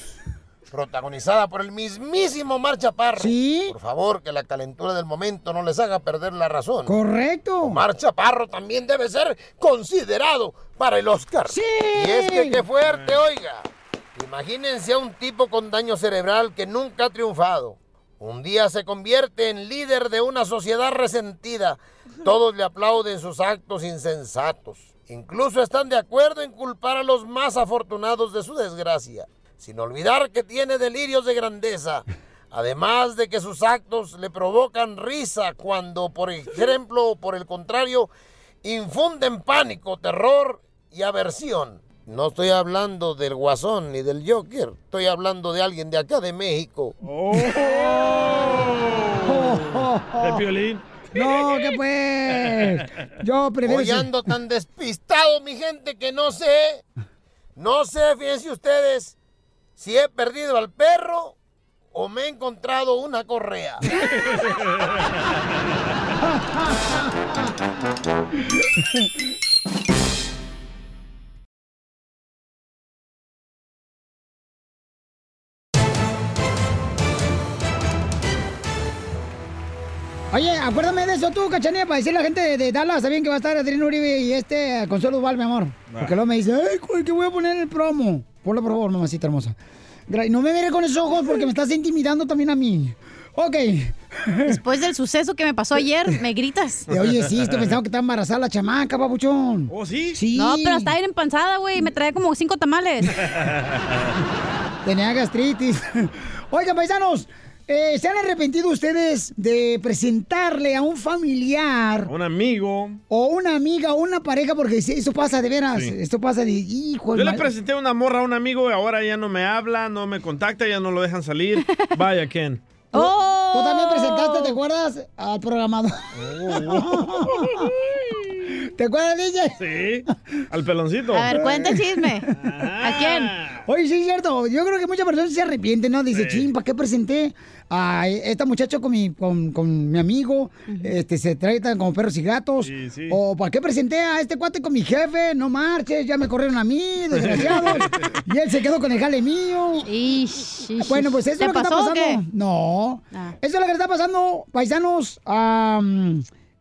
protagonizada por el mismísimo Mar Chaparro. Sí. Por favor, que la calentura del momento no les haga perder la razón. Correcto. Omar Chaparro también debe ser considerado para el Oscar. Sí. Y es que qué fuerte, oiga. Imagínense a un tipo con daño cerebral que nunca ha triunfado. Un día se convierte en líder de una sociedad resentida. Todos le aplauden sus actos insensatos. Incluso están de acuerdo en culpar a los más afortunados de su desgracia, sin olvidar que tiene delirios de grandeza. Además de que sus actos le provocan risa cuando, por ejemplo, o por el contrario, infunden pánico, terror y aversión. No estoy hablando del guasón ni del Joker, estoy hablando de alguien de acá de México. De Piolín. No, ¿qué pues? Yo prefiero... Hoy ando tan despistado, mi gente, que no sé, no sé, fíjense ustedes, si he perdido al perro o me he encontrado una correa. Oye, acuérdame de eso tú, cachanilla, para decirle a la gente de, Dallas, bien que va a estar Adrián Uribe y este Consuelo Duval, mi amor. Porque luego me dice, ay, ¿cuál que voy a poner en el promo? Ponlo, por favor, mamacita hermosa. No me mire con esos ojos porque me estás intimidando también a mí. Ok. Después del suceso que me pasó ayer, me gritas. Oye, sí, estoy pensando que está embarazada la chamaca, papuchón. ¿Oh, sí? Sí. No, pero está bien empanzada, güey. Me trae como cinco tamales. Tenía gastritis. Oigan, paisanos, eh, ¿se han arrepentido ustedes de presentarle a un familiar Un amigo. o una amiga o una pareja? Porque eso pasa de veras. Sí. Esto pasa de hijo. Yo le mal- presenté una morra a un amigo y ahora ya no me habla, no me contacta, ya no lo dejan salir. Vaya, Ken. ¿Tú, tú también Oh. presentaste, ¿te acuerdas? Al programador. ¿Te acuerdas, DJ? Sí, al peloncito. A ver, cuenta el chisme. ¿A quién? Oye, sí, es cierto. Yo creo que muchas personas se arrepienten, ¿no? Dice, ching, ¿para qué presenté a esta muchacha con mi, con, con mi amigo? este, se tratan como perros y gatos. Sí, sí. O ¿para qué presenté a este cuate con mi jefe? No marches, ya me corrieron a mí, desgraciados. y él se quedó con el jale mío. bueno, pues eso ¿Te es lo que está pasó pasando. No. Ah. Eso es lo que está pasando, paisanos.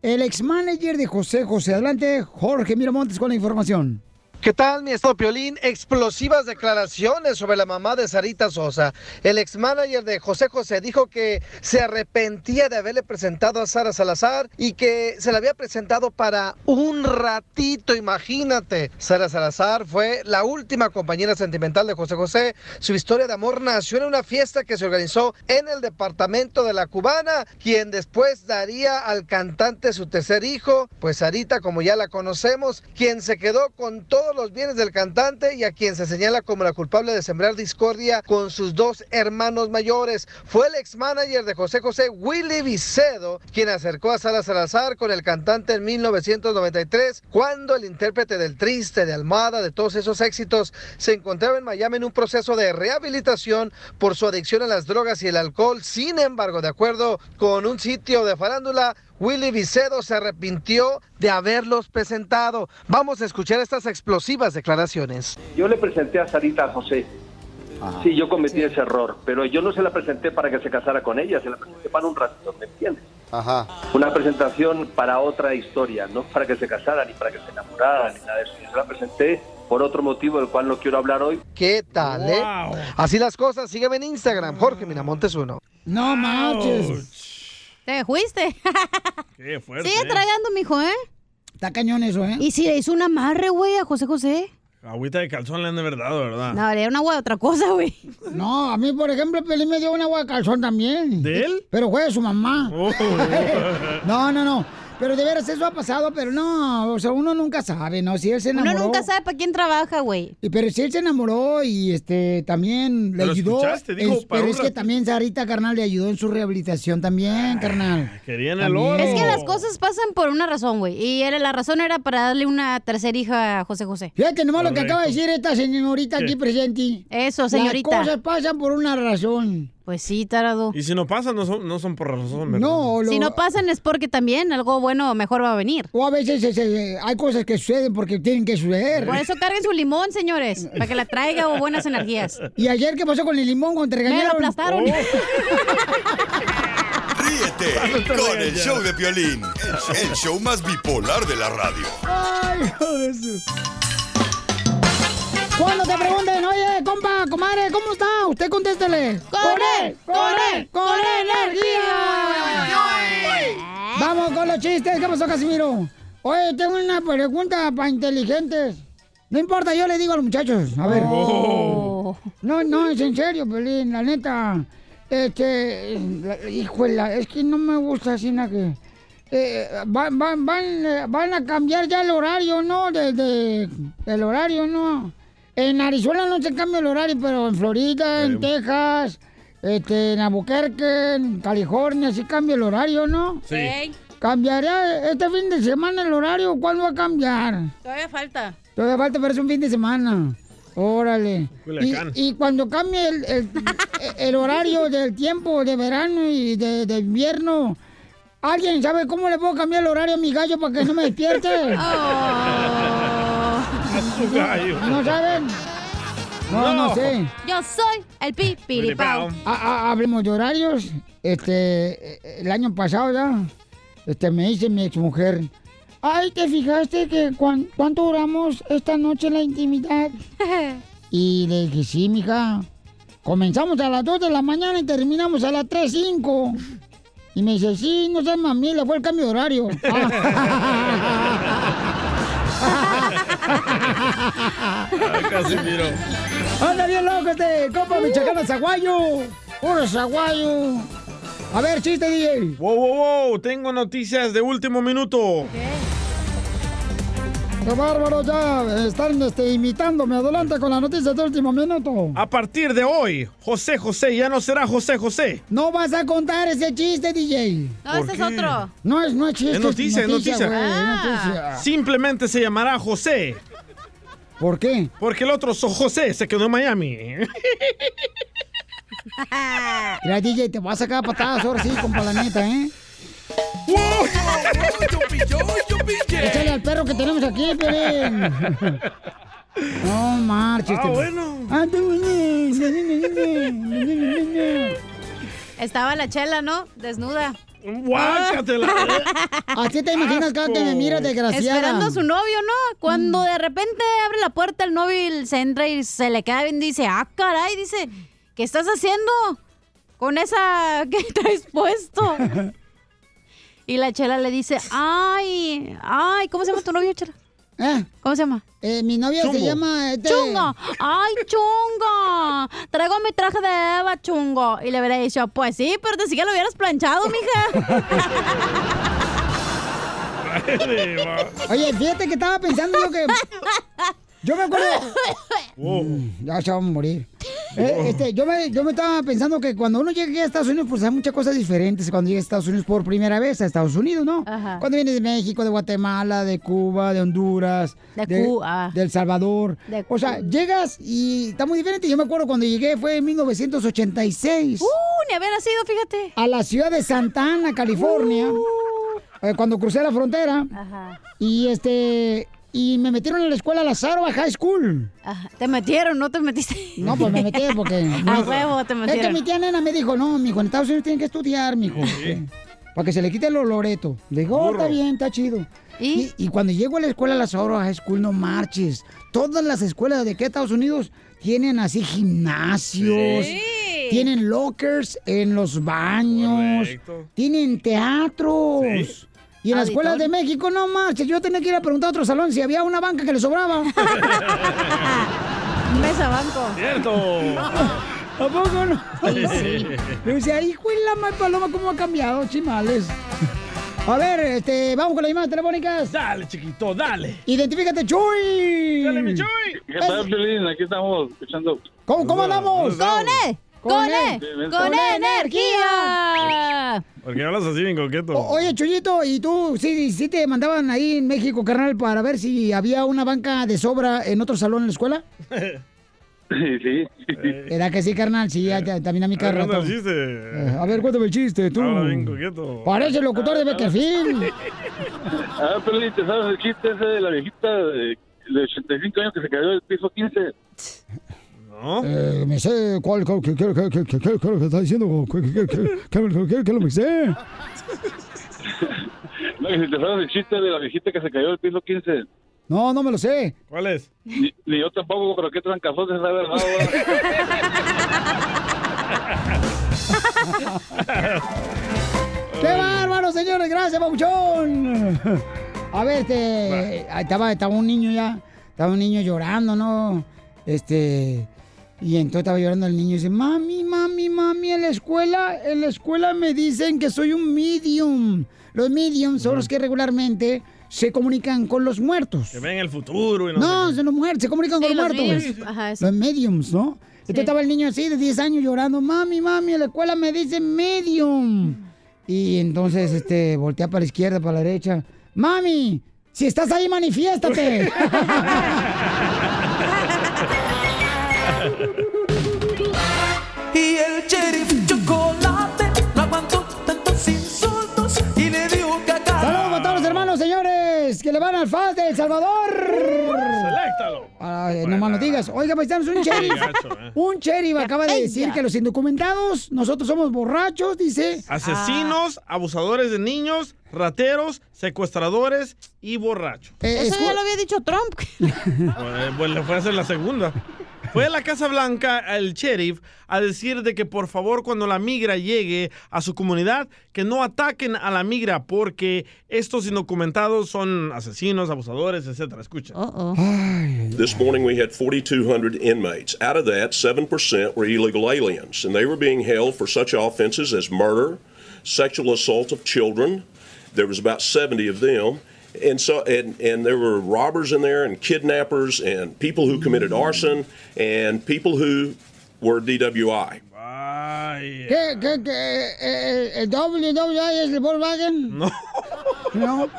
El ex manager de José José. Adelante, Jorge Miramontes con la información. ¿Qué tal, mi estado Piolín? Explosivas declaraciones sobre la mamá de Sarita Sosa. El ex manager de José José dijo que se arrepentía de haberle presentado a Sara Salazar y que se la había presentado para un ratito, imagínate. Sara Salazar fue la última compañera sentimental de José José. Su historia de amor nació en una fiesta que se organizó en el departamento de la Cubana, quien después daría al cantante su tercer hijo, pues Sarita, como ya la conocemos, quien se quedó con los bienes del cantante y a quien se señala como la culpable de sembrar discordia con sus dos hermanos mayores. Fue el ex manager de José José, Willy Vicedo, quien acercó a Sara Salazar con el cantante en 1993, cuando el intérprete del triste, de Almada, de todos esos éxitos, se encontraba en Miami en un proceso de rehabilitación por su adicción a las drogas y el alcohol. Sin embargo, de acuerdo con un sitio de farándula, Willy Vicedo se arrepintió de haberlos presentado. Vamos a escuchar estas explosivas declaraciones. Yo le presenté a Sarita a José. Sí, yo cometí ese error, pero yo no se la presenté para que se casara con ella, se la presenté para un ratito, ¿me entiendes? Ajá. Una presentación para otra historia, no para que se casara, ni para que se enamorara, ni nada de eso. Yo se la presenté por otro motivo del cual no quiero hablar hoy. ¿Qué tal, eh? Así las cosas, sígueme en Instagram, Jorge Miramontes uno. No manches. Te fuiste. Qué fuerte. Sigue ¿eh? tragando, mijo, ¿eh? Está cañón eso, ¿eh? ¿Y si le hizo un amarre, güey, a José José? Agüita de calzón le han de verdad, ¿verdad? No, era una agua de otra cosa, güey. No, a mí, por ejemplo, Pelín me dio un agua de calzón también. ¿De él? Pero fue de su mamá. Oh. no, no, no. Pero de veras eso ha pasado, pero no, o sea, uno nunca sabe, ¿no? Si él se Uno enamoró. nunca sabe para quién trabaja, güey. Y pero si él se enamoró y este también le Pero ayudó. escuchaste, pero es que también Sarita, carnal, le ayudó en su rehabilitación también, carnal. Querían el También. oro. Es que las cosas pasan por una razón, güey. Y era, la razón era para darle una tercera hija a José José. Fíjate nomás lo que acaba de decir esta señorita aquí presente. Eso, señorita. Las cosas pasan por una razón. Pues sí, tarado. Y si no pasa, no son, no son por razón, ¿verdad? No, lo- Si no pasan es porque también algo bueno mejor va a venir. O a veces este, hay cosas que suceden porque tienen que suceder. Por eso carguen su limón, señores, para que la traiga o buenas energías. ¿Y ayer qué pasó con el limón cuando te Me lo regañaron? aplastaron. Ríete con el show de Piolín, el, show más bipolar de la radio. Ay, hijo de su- Cuando te pregunten, oye, compa, comadre, ¿cómo está? Usted contéstele. ¡Con él! ¡Con él! ¡Con energía! Vamos con los chistes. ¿Qué pasó, Casimiro? Oye, tengo una pregunta para inteligentes. No importa, yo le digo a los muchachos. A ver. Oh. No, no, es en serio, Pelín, la neta. Este, la- híjole, es que no me gusta así nada que... eh, van, van, van, eh, van a cambiar ya el horario, ¿no? De, de- el horario, ¿no? En Arizona no se cambia el horario, pero en Florida, en Texas, este, en Albuquerque, en California, sí cambia el horario, ¿no? Sí. ¿Cambiará este fin de semana el horario? ¿Cuándo va a cambiar? Todavía falta. Todavía falta, pero es un fin de semana. Órale. Y, cuando cambie el, el- el horario del tiempo de verano y de, de invierno, ¿alguien sabe cómo le puedo cambiar el horario a mi gallo para que no me despierte? Gallo. ¿No saben? No, no, No. sé. Yo soy el pipiripao. Ah, ah, hablemos de horarios. Este, eh, el año pasado ya, este, me dice mi exmujer, ay, ¿te fijaste que cuán- cuánto duramos esta noche en la intimidad? Y le dije, sí, mija. comenzamos a las 2 de la mañana y terminamos a las 3.05. Y me dice, sí, no seas mami, le fue el cambio de horario. Ay, Casimiro. Anda bien loco este compa michoacano zaguayo. Puro zaguayo. A ver, chiste, DJ. Wow, wow, wow. Tengo noticias de último minuto. Qué bárbaro, ya están este, imitándome. Adelante con la noticia de último minuto. A partir de hoy, José José ya no será José José. No vas a contar ese chiste, DJ. No, este es otro. No es, no es chiste. Es noticia, es noticia. Ah. noticia. Simplemente se llamará José. ¿Por qué? Porque el otro so- José se quedó en Miami. Mira, DJ, te voy a sacar patadas ahora sí, compa, la neta, ¿eh? Échale al perro que tenemos aquí, Pelín. No marches. Ah, bueno. Estaba la chela, ¿no? Desnuda. Guácatela. Así te imaginas cada que me mira, desgraciada. Esperando a su novio, ¿no? Cuando de repente abre la puerta el novio y se entra y se le queda bien, dice, ah, caray, dice, ¿qué estás haciendo con esa que traes puesto? Y la chela le dice, ay, ay, ¿cómo se llama tu novio, chela? ¿Eh? ¿Cómo se llama? Eh, mi novio se llama... Este... Chungo, ay, chungo, traigo mi traje de Eva, chungo. Y le hubiera dicho, pues sí, pero te sí que lo hubieras planchado, mija. Oye, fíjate que estaba pensando yo que... Yo me acuerdo... Mm, Ya se va a morir. Eh, este, yo, me, yo me estaba pensando que cuando uno llega aquí a Estados Unidos, pues hay muchas cosas diferentes cuando llega a Estados Unidos por primera vez a Estados Unidos, ¿no? Ajá. Cuando vienes de México, de Guatemala, de Cuba, de Honduras, De Cuba. de El Salvador. De o sea, llegas y está muy diferente. Yo me acuerdo cuando llegué, fue en 1986. Uh, ni había nacido, fíjate. A la ciudad de Santa Ana, California. eh, cuando crucé la frontera. Ajá. Y este. Y me metieron en la escuela Lazaro High School. Te metieron, no te metiste. No, pues me metí porque. A huevo te Es que metieron. mi tía nena me dijo, no, mijo, en Estados Unidos tienen que estudiar, mijo. Para que se le quite el oloreto. Le digo, oh, está bien, está chido. ¿Y? Y, cuando llego a la escuela Lazaro High School, no marches. Todas las escuelas de aquí a Estados Unidos tienen así gimnasios. Sí. Tienen lockers en los baños. Correcto. Tienen teatros. Y en las Auditorio. escuelas de México, no marches. Yo tenía que ir a preguntar a otro salón si había una banca que le sobraba. Mesa banco. Cierto. ¿A poco no? Sí, sí. Le decía, hijo de la mal paloma, ¿cómo ha cambiado, chimales? A ver, este, vamos con las llamadas telefónicas. Dale, chiquito, dale. Identifícate, Chuy. Dale, mi Chuy. ¿Qué tal, Piolín? Aquí estamos escuchando. ¿Cómo, cómo andamos? ¡Con E! ¡Con E! ¡Con bien. energía! Porque hablas así bien coqueto. O- Oye, Chuyito, ¿y tú sí, sí te mandaban ahí en México, carnal, para ver si había una banca de sobra en otro salón en la escuela? Sí, sí. ¿Era que sí, carnal? Sí, ya- ya- también a mi A ver, carnal. cuéntame el chiste. Eh, A ver, cuéntame el chiste, tú. Habla bien coqueto. Parece el locutor de Beckerfield. A ver, Piolín, ¿te sabes el chiste ese de la viejita de, de 85 años que se cayó del piso 15? Eh, me sé cuál, cuál, qué, qué, qué, qué, qué, qué, está diciendo, qué, qué, qué, qué, lo me sé. No, que si te fueras el chiste de la viejita que se cayó del piso 15. No, no me lo sé. ¿Cuál es? Ni, ni yo tampoco, pero qué trancazón es la verdad ¡Qué bárbaro, señores! ¡Gracias, Pabuchón! A ver, te... Estaba, estaba un niño ya. Estaba un niño llorando, ¿no? Este y entonces estaba llorando el niño y dice, mami, mami, mami, en la escuela, en la escuela me dicen que soy un medium. Los mediums son los que regularmente se comunican con los muertos. Que ven el futuro y no, No, se no muertos, se comunican Sí, con los los muertos. mediums, ajá, eso. Los mediums, ¿no? Entonces estaba el niño así de 10 años llorando, mami, mami, en la escuela me dicen medium. Y entonces este voltea para la izquierda, para la derecha. Mami, si estás ahí, manifiéstate. Y el sheriff chocolate no aguantó tantos insultos y le dio cacao. Saludos para todos los hermanos, señores, que le van al FAS de El Salvador. Seléctalo. Ay, no más digas. Oiga, paisanos, un sheriff. gacho, eh. Un sheriff acaba de decir que los indocumentados, nosotros somos borrachos, dice. Asesinos, abusadores de niños, rateros, secuestradores y borrachos. Eh, Eso ya lo había dicho Trump. Eh, pues le fue a hacer la segunda. Fue a la Casa Blanca el sheriff a decir de que por favor cuando la migra llegue a su comunidad, que no ataquen a la migra porque estos indocumentados son asesinos, abusadores, etcétera. Escucha. This morning we had 4,200 inmates. Out of that, 7% were illegal aliens, and they were being held for such offenses as murder, sexual assault of children. There was about 70 of them. And so, and, and there were robbers in there, and kidnappers, and people who committed arson, and people who were DWI. ¿Qué, qué, qué? eh, ¿El WWI es el Volkswagen? No. No.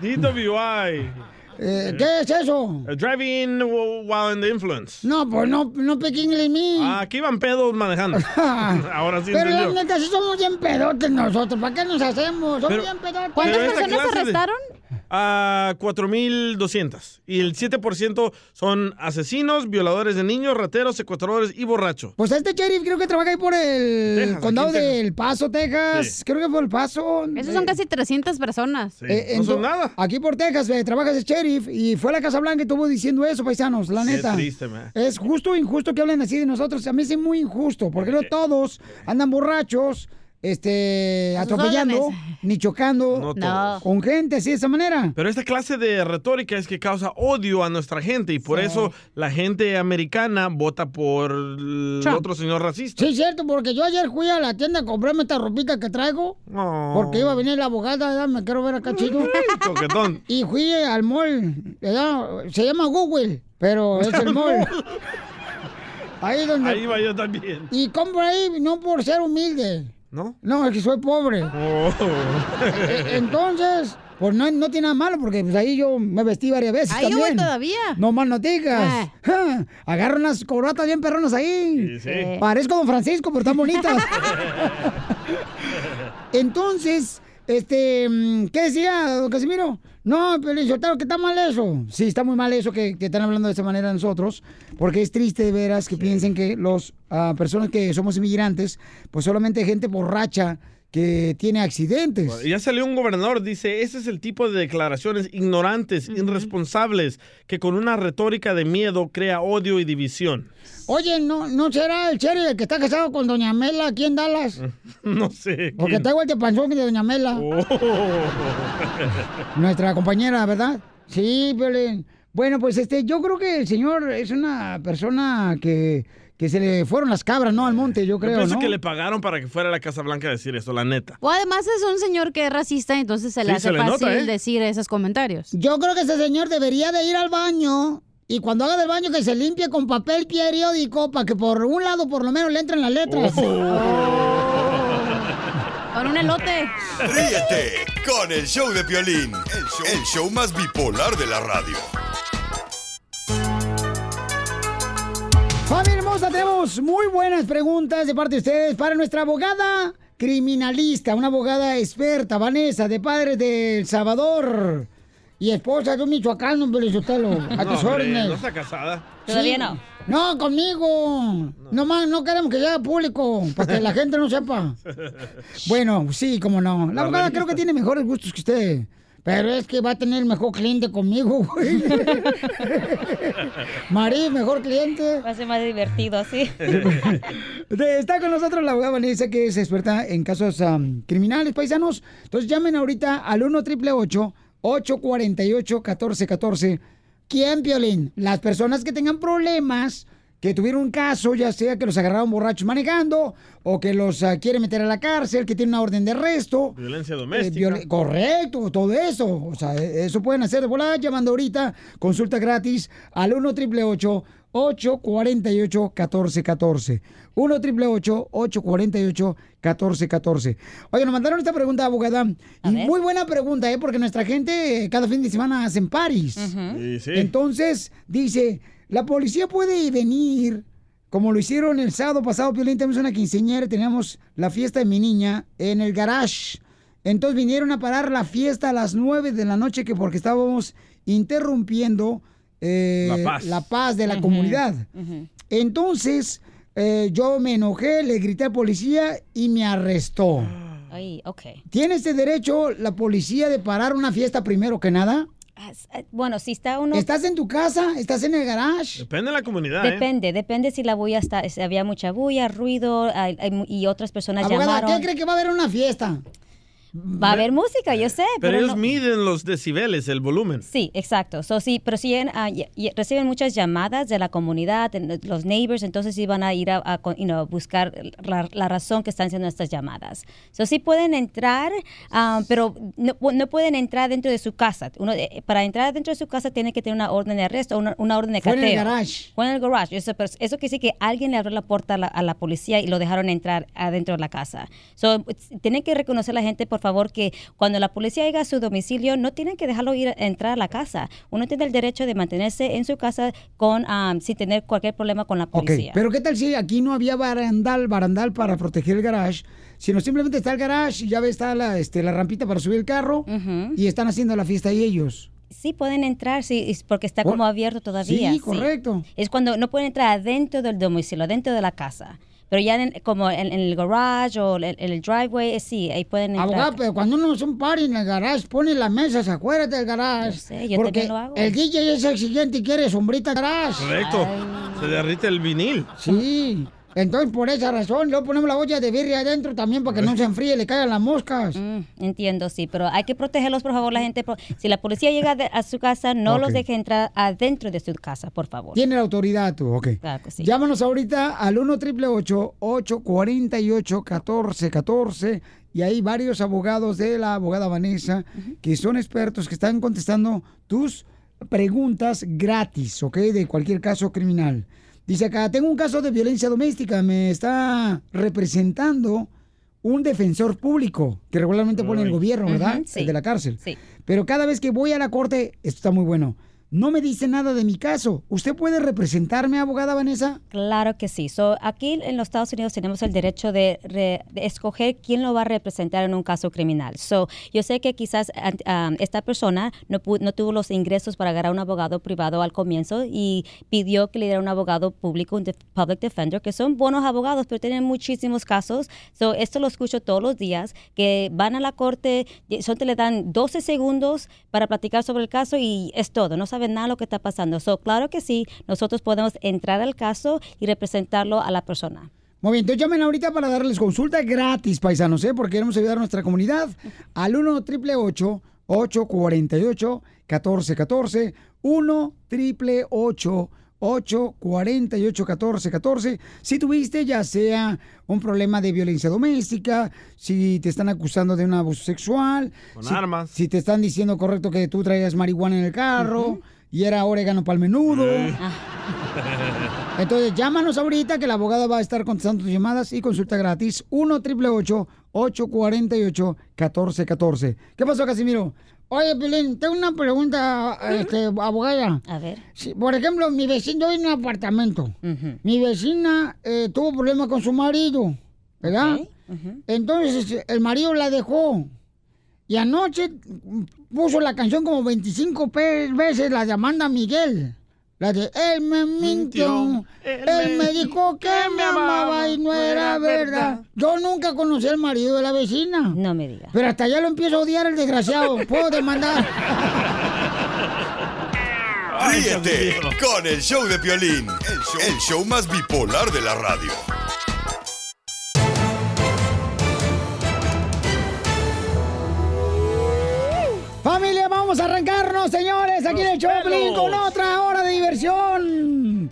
DWI. Eh, ¿Qué es eso? Uh, Driving while in the influence. No, pues no, no pequín en mí. Ah, aquí van pedos manejando. Ahora sí Pero la entendió. neta, sí somos bien pedotes nosotros. ¿Para qué nos hacemos? Somos Pero- bien pedotes. ¿Cuántas Pero personas clase de- arrestaron? A 4.200. Y el 7% son asesinos, violadores de niños, rateros, secuestradores y borrachos. Pues este sheriff creo que trabaja ahí por el Texas, condado del Paso, Texas. Sí. Creo que por el Paso. Esos son casi 300 personas. Eh, ento- Aquí por Texas eh, trabaja ese sheriff y fue a la Casa Blanca y estuvo diciendo eso, paisanos, la Qué neta. triste, man. Es justo o injusto que hablen así de nosotros. A mí sí es muy injusto, porque no todos andan borrachos, este, sus atropellando, ni chocando No con gente así de esa manera. Pero esta clase de retórica es que causa odio a nuestra gente y por Sí. eso la gente americana vota por el Trump. otro señor racista. Sí, cierto, porque yo ayer fui a la tienda a comprarme esta ropita que traigo. Oh. Porque iba a venir la abogada, ¿verdad? me quiero ver acá chido. Coquetón. Y fui al mall, ¿verdad? se llama Google, pero es el mall. Ahí donde... Ahí va yo también. Y compro ahí no por ser humilde. ¿No? No, es que soy pobre. Oh. E- Entonces, pues no, no tiene nada malo porque pues, ahí yo me vestí varias veces Ahí yo voy también. todavía. No mal no digas. Ja, Agarro unas corbatas bien perronas ahí. Sí, sí. Parezco don Francisco, pero están bonitas. Entonces, este, mm, ¿qué decía, don Casimiro? No, pero Sotelo, que está mal eso. Sí, está muy mal eso que, que están hablando de esa manera nosotros, porque es triste de veras que piensen que los ah, personas que somos inmigrantes, pues solamente gente borracha que tiene accidentes. Ya salió un gobernador, dice, ese es el tipo de declaraciones ignorantes, irresponsables, que con una retórica de miedo crea odio y división. Oye, ¿no, ¿no será el Cherry el que está casado con Doña Mela aquí en Dallas? No sé. Porque quién. tengo el panzón de Doña Mela. Oh. Nuestra compañera, ¿verdad? Sí, Piolín. Bueno, pues este, yo creo que el señor es una persona que, que se le fueron las cabras, ¿no? Al monte, yo Yo creo, pienso ¿no? que le pagaron para que fuera a la Casa Blanca a decir eso, la neta. O además es un señor que es racista, entonces se le Sí, hace se le fácil nota, ¿eh? decir esos comentarios. Yo creo que ese señor debería de ir al baño y cuando haga del baño que se limpie con papel periódico para que por un lado por lo menos le entren las letras. Con un elote. Ríete con el show de Piolín, el show, el show más bipolar de la radio. Hermosa, tenemos muy buenas preguntas de parte de ustedes para nuestra abogada criminalista, una abogada experta, Vanessa, de Padres de El Salvador y esposa de un michoacano, Pelizotelo, a No, tus hombre, órdenes. no está casada. Sí. No, conmigo. No más, no queremos que llegue público, para que la gente no sepa. Bueno, sí, cómo no. La La abogada creo que tiene mejores gustos que usted. Pero es que va a tener mejor cliente conmigo, güey. Marí, mejor cliente. Va a ser más divertido así. Está con nosotros la abogada Vanessa, que es experta en casos am, criminales, paisanos. Entonces llamen ahorita al 1 888 848 1414 ¿Quién, Piolín? Las personas que tengan problemas, que tuvieron un caso, ya sea que los agarraron borrachos manejando, o que los ah, quieren meter a la cárcel, que tienen una orden de arresto. Violencia Eh, doméstica. correcto, todo eso. O sea, eh, eso pueden hacer de volada llamando ahorita. Consulta gratis al 1 888 848 1414 1 888 848 1414 Oye, nos mandaron esta pregunta, abogada. Y muy buena pregunta, ¿eh? Porque nuestra gente eh, cada fin de semana hacen paris. Sí, sí. Entonces, dice, la policía puede venir, como lo hicieron el sábado pasado, Piolín, tenemos una quinceañera, teníamos la fiesta de mi niña en el garage. Entonces vinieron a parar la fiesta a las 9 de la noche que porque estábamos interrumpiendo eh, La paz. de la comunidad. Entonces, eh, yo me enojé, le grité al policía y me arrestó. Ay, ok. ¿Tiene este derecho la policía de parar una fiesta primero que nada? Bueno, si está uno... ¿Estás en tu casa? ¿Estás en el garage? Depende de la comunidad, ¿eh? Depende, depende si la bulla está, si había mucha bulla, ruido hay- hay mu- y otras personas Abogada, llamaron. ¿qué cree que va a haber una fiesta? Va a haber música, yo sé, Pero pero, ellos no- miden los decibeles, el volumen. Sí, exacto. So, sí, pero si ah, y- y reciben muchas llamadas de la comunidad, de los neighbors, entonces sí van a ir a, a you know, buscar la, la razón que están haciendo estas llamadas. So, sí pueden entrar, ah, pero no, no pueden entrar dentro de su casa. Uno, eh, para entrar dentro de su casa tiene que tener una orden de arresto, una, una orden de Fue en el garage. Fue en el garage. Eso, pero eso quiere decir que alguien le abrió la puerta a la, a la policía y lo dejaron entrar adentro de la casa. So, tienen que reconocer la gente, por favor, que cuando la policía llega a su domicilio, no tienen que dejarlo ir entrar a la casa. Uno tiene el derecho de mantenerse en su casa con sin tener cualquier problema con la Ok, policía. pero ¿qué tal si aquí no había barandal, barandal para proteger el garage? Sino simplemente está el garage y ya ve, está la, este, la rampita para subir el carro y están haciendo la fiesta ahí ellos. Sí, pueden entrar, sí, es porque está como abierto todavía. Sí, correcto. Es cuando no pueden entrar adentro del domicilio, adentro de la casa. Pero ya en- como en, en el garage o en, en el driveway, eh, sí, ahí pueden entrar. Abogado, pero cuando uno es un party en el garage, pone las mesas afuera del garage. Yo sé, yo porque también lo hago. el DJ es exigente y quiere sombrita garage. Correcto. Se derrite el vinil. Sí. Entonces, por esa razón, luego ponemos la olla de birria adentro también para que no se enfríe y le caigan las moscas. Mm, entiendo, sí, pero hay que protegerlos, por favor, la gente. Si la policía llega de- a su casa, no los deje entrar adentro de su casa, por favor. Tiene la autoridad tú, ok. Claro que sí. Llámanos ahorita al 1 888 848 1414 y hay varios abogados de la abogada Vanessa que son expertos que están contestando tus preguntas gratis, ¿ok? De cualquier caso criminal. Dice acá, tengo un caso de violencia doméstica, me está representando un defensor público que regularmente pone el gobierno, ¿verdad? Ujú, sí. El de la cárcel. Sí. Pero cada vez que voy a la corte, esto está muy bueno, no me dice nada de mi caso. ¿Usted puede representarme, abogada Vanessa? Claro que sí. So, aquí en los Estados Unidos tenemos el derecho de, re- de escoger quién lo va a representar en un caso criminal. So, yo sé que quizás um, esta persona no, tuvo los ingresos para agarrar un abogado privado al comienzo y pidió que le diera un abogado público, un def- public defender, que son buenos abogados, pero tienen muchísimos casos. So, esto lo escucho todos los días, que van a la corte, le dan 12 segundos para platicar sobre el caso y es todo. No nada de lo que está pasando. So, claro que sí, nosotros podemos entrar al caso y representarlo a la persona. Muy bien, entonces llamen ahorita para darles consulta gratis, paisanos, ¿eh? Porque queremos ayudar a nuestra comunidad. Al 1 888 848 1414 1 888 848 1414 Si tuviste ya sea un problema de violencia doméstica, si te están acusando de un abuso sexual, Con si, armas. si te están diciendo correcto que tú traías marihuana en el carro y era orégano para el menudo. Entonces, llámanos ahorita que la abogada va a estar contestando tus llamadas y consulta gratis. 1 888 848 1414 ¿Qué pasó, Casimiro? Oye, Pilín, tengo una pregunta, este, abogada. A ver. Por ejemplo, mi vecino, yo vivo en un apartamento. Mi vecina eh, tuvo problemas con su marido, ¿verdad? Entonces, el marido la dejó. Y anoche puso la canción como 25 pe- veces, la de Amanda Miguel. La de Él me mintió, él, me dijo que me amaba y no era verdad. Yo nunca conocí al marido de la vecina. No me digas. Pero hasta ya lo empiezo a odiar el desgraciado. Puedo demandar. Ríete con el show de Piolín, el show, el show más bipolar de la radio. Familia, vamos a arrancarnos, señores, aquí en el Choplin con otra hora de diversión.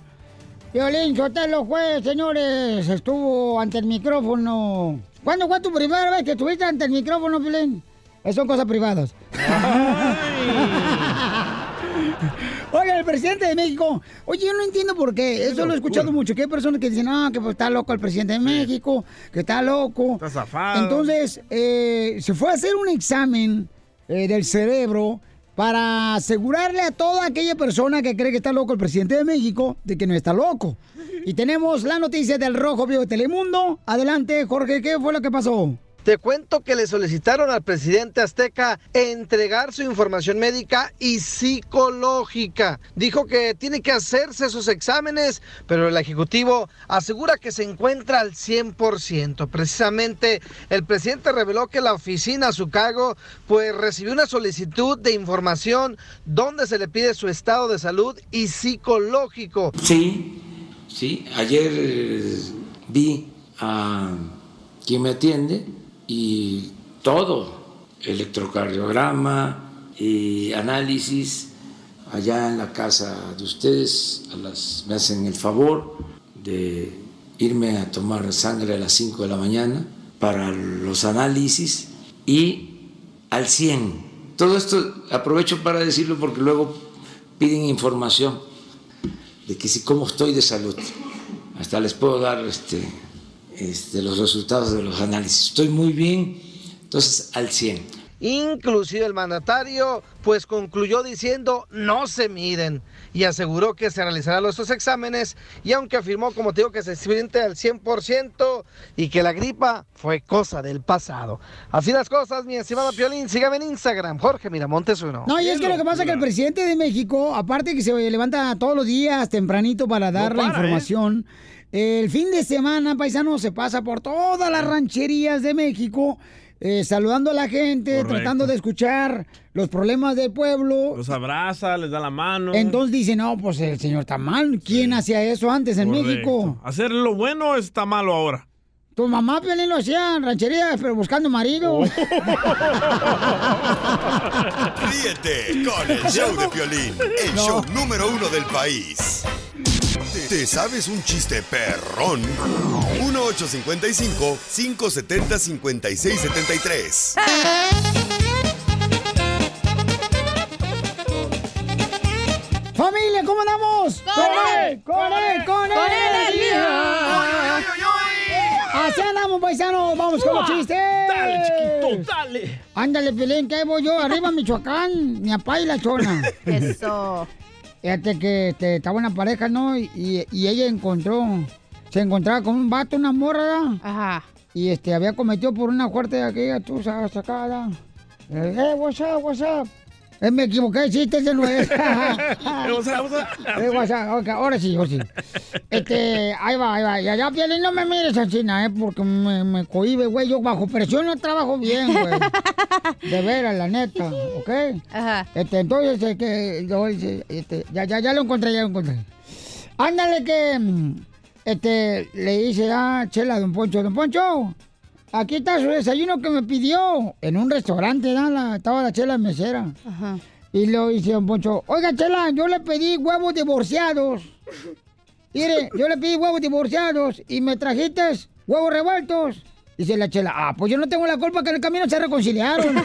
Violín Sotelo fue, señores, estuvo ante el micrófono. ¿Cuándo fue tu primera vez que estuviste ante el micrófono, Violín? Eh, Son cosas privadas. Oiga, el presidente de México, oye, yo no entiendo por qué, eso lo he escuchado mucho, que hay personas que dicen, ah, que pues, está loco el presidente de México, que está loco. Está zafado. Entonces, eh, se fue a hacer un examen eh, del cerebro para asegurarle a toda aquella persona que cree que está loco el presidente de México de que no está loco. Y tenemos la noticia del Rojo Vivo de Telemundo. Adelante, Jorge, ¿qué fue lo que pasó? Te cuento que le solicitaron al presidente azteca entregar su información médica y psicológica. Dijo que tiene que hacerse sus exámenes, pero el ejecutivo asegura que se encuentra al 100%. Precisamente el presidente reveló que la oficina a su cargo pues recibió una solicitud de información donde se le pide su estado de salud y psicológico. Sí, sí. Ayer eh, vi a quien me atiende y todo, electrocardiograma y análisis allá en la casa de ustedes, me hacen el favor de irme a tomar sangre a las 5 de la mañana para los análisis y al 100. Todo esto aprovecho para decirlo porque luego piden información de que si cómo estoy de salud. Hasta les puedo dar este, este, los resultados de los análisis. Estoy muy bien, entonces al 100. Inclusive el mandatario pues concluyó diciendo no se miden y aseguró que se realizarán los dos exámenes y aunque afirmó como te digo que se siente al 100% y que la gripa fue cosa del pasado. Así las cosas, mi estimado Piolín, sígame en Instagram, Jorge Miramontes uno. No, y es que lo que pasa es que el presidente de México, aparte que se levanta todos los días tempranito para dar la para, ¿eh? información, el fin de semana, paisano, se pasa por todas las rancherías de México, eh, saludando a la gente, Correcto. tratando de escuchar los problemas del pueblo. Los abraza, les da la mano. Entonces dice, no, pues el señor está mal. ¿Quién hacía eso antes en Correcto. México? Hacer lo bueno está malo ahora. Tu mamá, Piolín, lo hacía en rancherías, pero buscando marido. Oh. Ríete con el show de Piolín, el No. show número uno del país. ¿Te, sabes un chiste perrón? 1855-570-5673. ¡Familia, cómo andamos! ¡Con él! ¡Con él! ¡Con él! ¡Así andamos, paisanos! ¡Vamos con los chistes! Dale, chiquito, dale. Ándale, Pelín, que ahí voy yo, arriba Michoacán, mi papá y la chona. Eso. Fíjate que este, estaba una pareja, ¿no? Y, y- y ella encontró, se encontraba con un vato, una morra. Ajá. Y este, había cometido por una fuerte de aquella, tú sabes, sacada. Eh, what's up, what's up? Eh, me equivoqué, sí, ese no es. Up, what's up? Eh, what's up, ok, ahora sí, ahora sí. Este, ahí va, ahí va. Y allá, Piolín, no me mires así, eh, porque me, me cohibe, güey. Yo bajo presión no trabajo bien, güey. De veras, la neta, ¿ok? Ajá. Este, entonces, eh, que, yo, este, ya, ya, ya lo encontré, ya lo encontré. Ándale que, mm, este, le dice a Chela a Don Poncho, Don Poncho, aquí está su desayuno que me pidió en un restaurante, ¿no? La- estaba la Chela mesera. Ajá. Y lo dice Don Poncho, oiga, Chela, yo le pedí huevos divorciados. Mire, yo le pedí huevos divorciados y me trajiste huevos revueltos. Dice la Chela, ah, pues yo no tengo la culpa que en el camino se reconciliaron.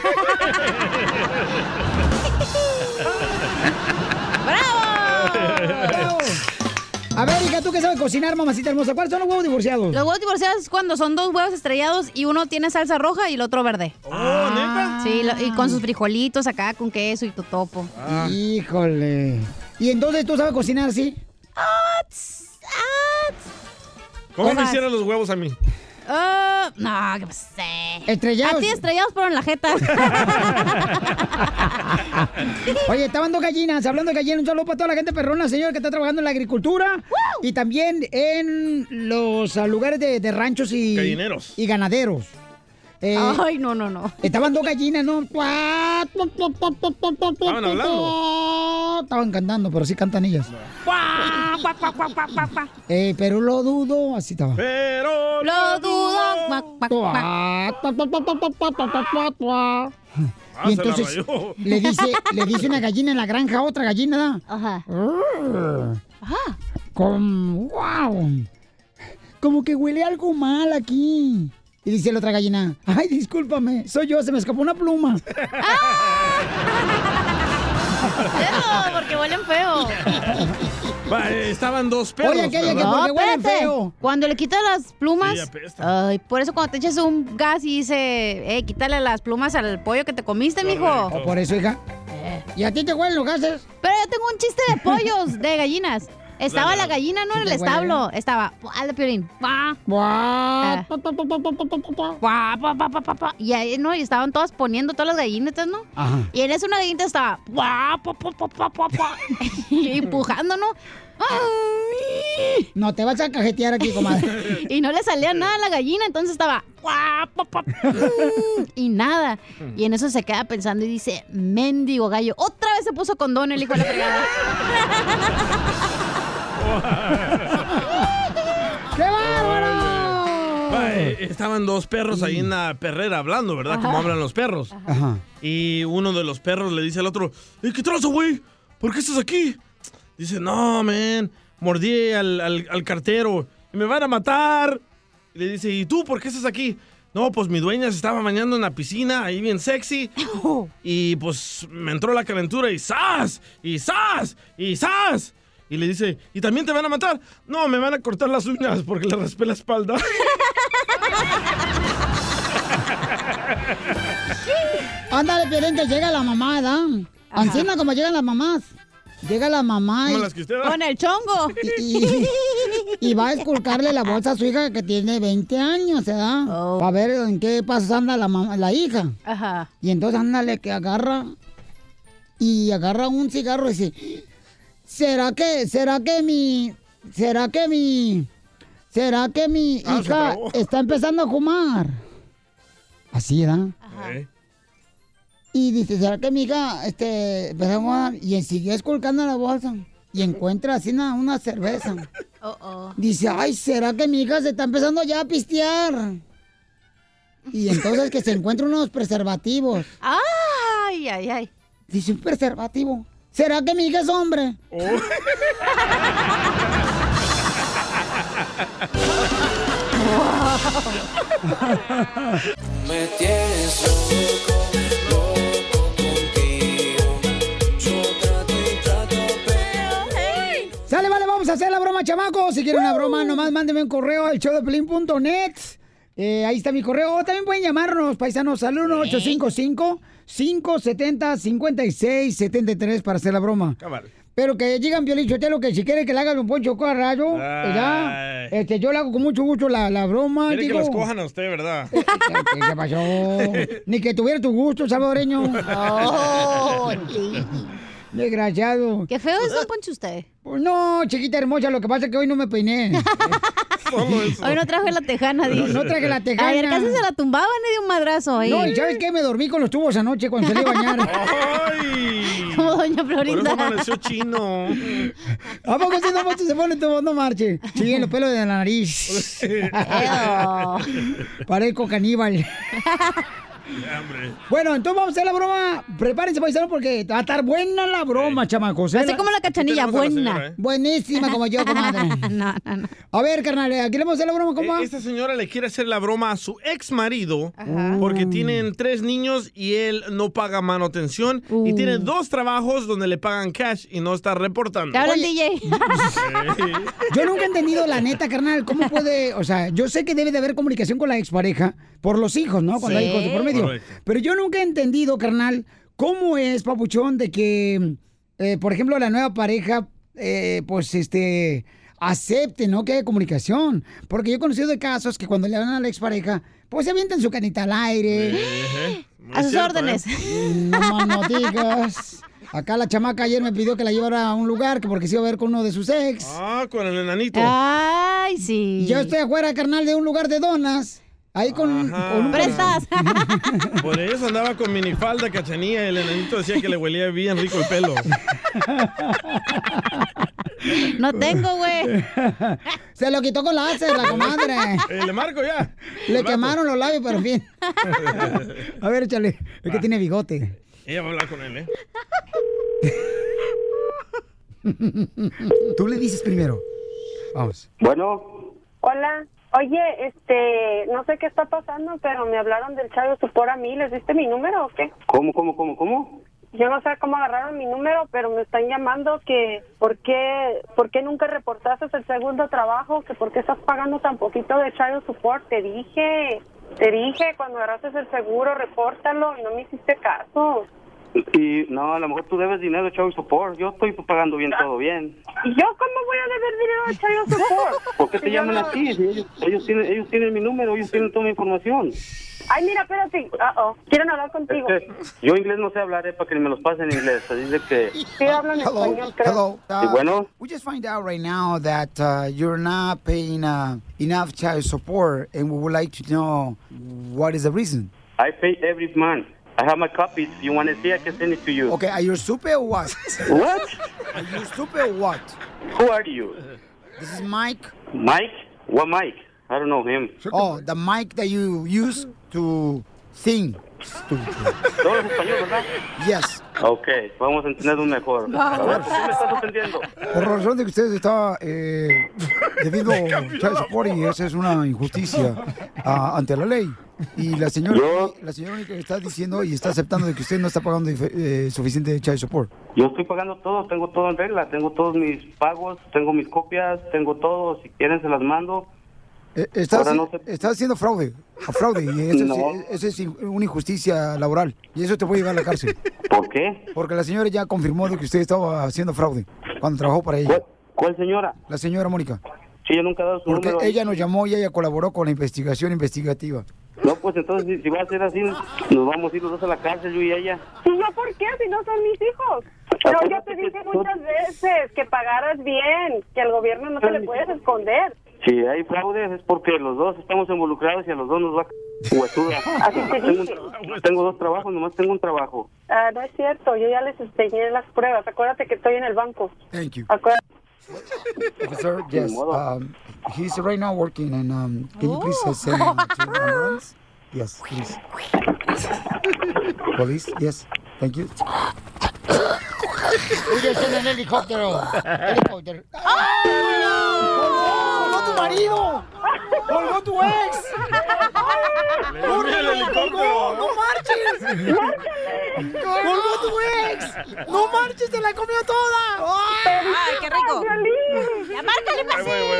¡Bravo! A ver, hija, ¿tú qué sabes cocinar, mamacita hermosa? ¿Cuáles son los huevos divorciados? Los huevos divorciados es cuando son dos huevos estrellados y uno tiene salsa roja y el otro verde. Oh, ¿neta? Sí, lo- y con sus frijolitos acá, con queso y totopo. Ah. Híjole. ¿Y entonces tú sabes cocinar así? ¿Cómo me hicieron los huevos a mí? Ah, no, qué sé. Estrellados. A ti estrellados, pero en la jeta. Oye, estaban dos gallinas, hablando de gallinas, un saludo para toda la gente perrona, señor, que está trabajando en la agricultura y también en los lugares de, de ranchos y... Gallineros. Y ganaderos. Eh, Ay, no, no, no. Estaban dos gallinas, ¿no? Estaban hablando. Estaban cantando, pero sí cantan ellas. Cuá, Eh, pero lo dudo, así estaba. Pero Lo dudo. Ah, Y entonces le dice, le dice una gallina en la granja a otra gallina. Ajá. Ajá. Con, wow. Como que huele algo mal aquí. Y dice la otra gallina, ay, discúlpame, soy yo, se me escapó una pluma. Eso, porque huelen feo. Eh, estaban dos perros. Oye, aquella que huelen espérate. feo. Cuando le quitas las plumas. Sí, apesta. ay, por eso cuando te echas un gas y dice, eh, quítale las plumas al pollo que te comiste, mijo. O Oh, por eso, hija. ¿Y a ti te huelen los gases? Pero yo tengo un chiste de pollos, de gallinas. Estaba la gallina, no en el establo. Estaba, al Piolín. Guau. Guau. Ah. Guau, pa, pa, pa, pa, pa. Y ahí, ¿no? Y estaban todas poniendo todas las gallinitas, ¿no? Ajá. Y en eso una gallinita estaba, guau, pa, pa, pa, pa, pa, pa. y empujando, ¿no? Ay. No te vas a cajetear aquí, comadre. y no le salía nada a la gallina, entonces estaba guau, pa, pa, y nada. Y en eso se queda pensando y dice, mendigo gallo, otra vez se puso condón el hijo de la fregada. ¡Qué bárbaro! Estaban dos perros ahí en la perrera hablando, ¿verdad? Como hablan los perros. Ajá. Y uno de los perros le dice al otro, "Eh, ¿qué trazo, güey? ¿Por qué estás aquí? Dice, no, man, mordí al, al- al cartero y me van a matar. Y le dice, ¿y tú por qué estás aquí? No, pues mi dueña se estaba bañando en la piscina, ahí bien sexy. Y pues me entró la calentura y ¡zas! Y ¡zas! Y ¡zas! Y le dice, ¿y también te van a matar? No, me van a cortar las uñas porque le raspé la espalda. Ándale, Piolín, que llega la mamá, ¿verdad? Ancina como llegan las mamás. Llega la mamá y... Las que usted da. Con el chongo. Y, y- y va a esculcarle la bolsa a su hija que tiene 20 años, ¿verdad? Para ver en qué pasos anda la, mamá- la hija. Ajá. Y entonces ándale que agarra y agarra un cigarro y dice, ¿será que, será que mi, será que mi, será que mi Ah, hija está empezando a fumar? Así, ¿verdad? Eh, Y dice, ¿será que mi hija, este, empezó a fumar? Y siguió esculcando la bolsa y encuentra así una, una cerveza. Oh, oh. Dice, ay, ¿será que mi hija se está empezando ya a pistear? Y entonces que se encuentra unos preservativos. Ay, ay, ay. Dice, un preservativo. ¿Será que mi hija es hombre? Me tienes loco, loco contigo. Yo trato y trato, pero Sale, vale, vamos a hacer la broma, chamacos. Si quieren una broma, nomás mándenme un correo al showdeplin.net. Eh, ahí está mi correo. O también pueden llamarnos, paisanos, al 1-855-570-5673 para hacer la broma. Pero que digan, Piolín Sotelo, que si quiere que le haga un poncho rayo, ya, Ay. este, yo le hago con mucho gusto la, la broma. Quiere que digo. los cojan a usted, ¿verdad? ¿Qué, qué pasó? Ni que tuviera tu gusto, salvadoreño. Oh, Desgraciado. Qué feo es, don Poncho, usted. Pues no, chiquita hermosa, lo que pasa es que hoy no me peiné. Hoy no traje la tejana, dice. No traje la tejana. Ayer casi se la tumbaban y de un madrazo ahí. No, ¿y sabes qué? Me dormí con los tubos anoche cuando salí a bañar. ¡Ay! Como doña Por eso Florinda. amaneció chino. ¿A poco si no Poncho, se pone tubos? No marche. Sí, en los pelos de la nariz. Parezco caníbal. Bueno, entonces vamos a hacer la broma. Prepárense, paisano, porque va a estar buena la broma, chamacos. ¿eh? Así como la cachanilla, buena. señora, ¿eh? Buenísima como yo, comadre. no, no, no. A ver, carnal, aquí le vamos a hacer la broma, ¿cómo va? Eh, Esta señora le quiere hacer la broma a su ex marido porque tienen tres niños y él no paga manutención y tiene dos trabajos donde le pagan cash y no está reportando. Habla el. DJ. Yo nunca he entendido la neta, carnal, cómo puede, o sea, yo sé que debe de haber comunicación con la expareja por los hijos, ¿no? Cuando hay Sí. hijos de por medio. Correcto. Pero yo nunca he entendido, carnal, cómo es, papuchón, de que, eh, por ejemplo, la nueva pareja, eh, pues, este, acepte, ¿no? Que haya comunicación. Porque yo he conocido de casos que cuando le dan a la expareja, pues se avientan su canita al aire. Muy A sus cierto, órdenes. ¿eh? No no digas. Acá la chamaca ayer me pidió que la llevara a un lugar que porque se iba a ver con uno de sus ex. Ah, con el enanito. Ay, sí. Yo estoy afuera, carnal, de un lugar de donas. Ahí con, con un ¿Prestas? Por eso andaba con minifalda, cachanilla y el enanito decía que le huelía bien rico el pelo. No tengo, güey. Se lo quitó con láser, la comadre. Eh, le marco ya. Le marco. quemaron los labios, pero en fin. A ver, échale. Es que tiene bigote. Ella va a hablar con él, ¿eh? Tú le dices primero. Vamos. Bueno, Hola. Oye, este, no sé qué está pasando, pero me hablaron del Chayo Supor a mí. ¿Les diste mi número o qué? ¿cómo, cómo, cómo, cómo? Yo no sé cómo agarraron mi número, pero me están llamando que por qué, por qué nunca reportaste el segundo trabajo, que por qué estás pagando tan poquito de Chayo Support. Te dije, te dije cuando agarraste el seguro, repórtalo y no me hiciste caso. Y no, a lo mejor tú debes dinero de child support. Yo estoy pagando bien todo bien. ¿Y yo cómo voy a deber dinero de child support? ¿Por qué te llaman no- así? Ellos, ellos tienen, ellos tienen mi número, ellos tienen toda mi información. Ay, mira, espérate. Uh-oh. Quieren hablar contigo. Es que yo inglés no sé hablar, eh, para que me los pasen en inglés. Así de que... Sí, hablan Hello, español, creo. hello. Sí, bueno. We just find out right now that uh, you're not paying uh, enough child support, and we would like to know what is the reason. I pay every month. I have my copies. If you want to see, I can send it to you. Okay, are you stupid or what? What? Are you stupid or what? Who are you? This is Mike. Mike? What Mike? I don't know him. Oh, the mic that you use to sing. Todo es español, ¿verdad? Yes. Ok, vamos a entenderlo mejor. A ver, ¿por qué me estás ofendiendo? Por razón de que usted está eh, debido child support y esa es una injusticia ante la ley. Y la señora, la señora que está diciendo y está aceptando de que usted no está pagando eh, suficiente child support. Yo estoy pagando todo, tengo todo en regla, tengo todos mis pagos, tengo mis copias, tengo todo. Si quieren, se las mando. Eh, Está, Ahora haci- no sé- está haciendo fraude, a fraude y eso, No. es, eso es in- una injusticia laboral y eso te puede llevar a la cárcel. ¿Por qué? Porque la señora ya confirmó de que usted estaba haciendo fraude cuando trabajó para ella. ¿Cuál señora? La señora Mónica. Sí, yo nunca he dado su Porque número. ella nos llamó y ella colaboró con la investigación investigativa. No, pues entonces, si, si va a ser así, nos vamos a ir los dos a la cárcel, yo y ella. ¿Y yo por qué? Si no son mis hijos. No, yo te dije muchas veces que pagaras bien, que al gobierno no se le puedes esconder. Si hay fraudes es porque los dos estamos involucrados y a los dos nos va a huesuda. Así te tengo, tengo dos trabajos, nomás tengo un trabajo. Ah, no es cierto, yo ya les enseñé las pruebas. Acuérdate que estoy en el banco. Thank you. Acuérdate. Officer, yes. Um, he's right now working, and um, can you please uh, send him to the ambulance? Yes, please. Police, yes. Thank you. Está en el helicóptero. Helicóptero. ¡Colgó tu marido! ¡Colgó tu ex! Miedo el helicóptero. ¡No marches! ¡Colgó tu ex! ¡No marches! ¡Se la comió toda! ¡Ay, qué rico! ¡Ya márcale,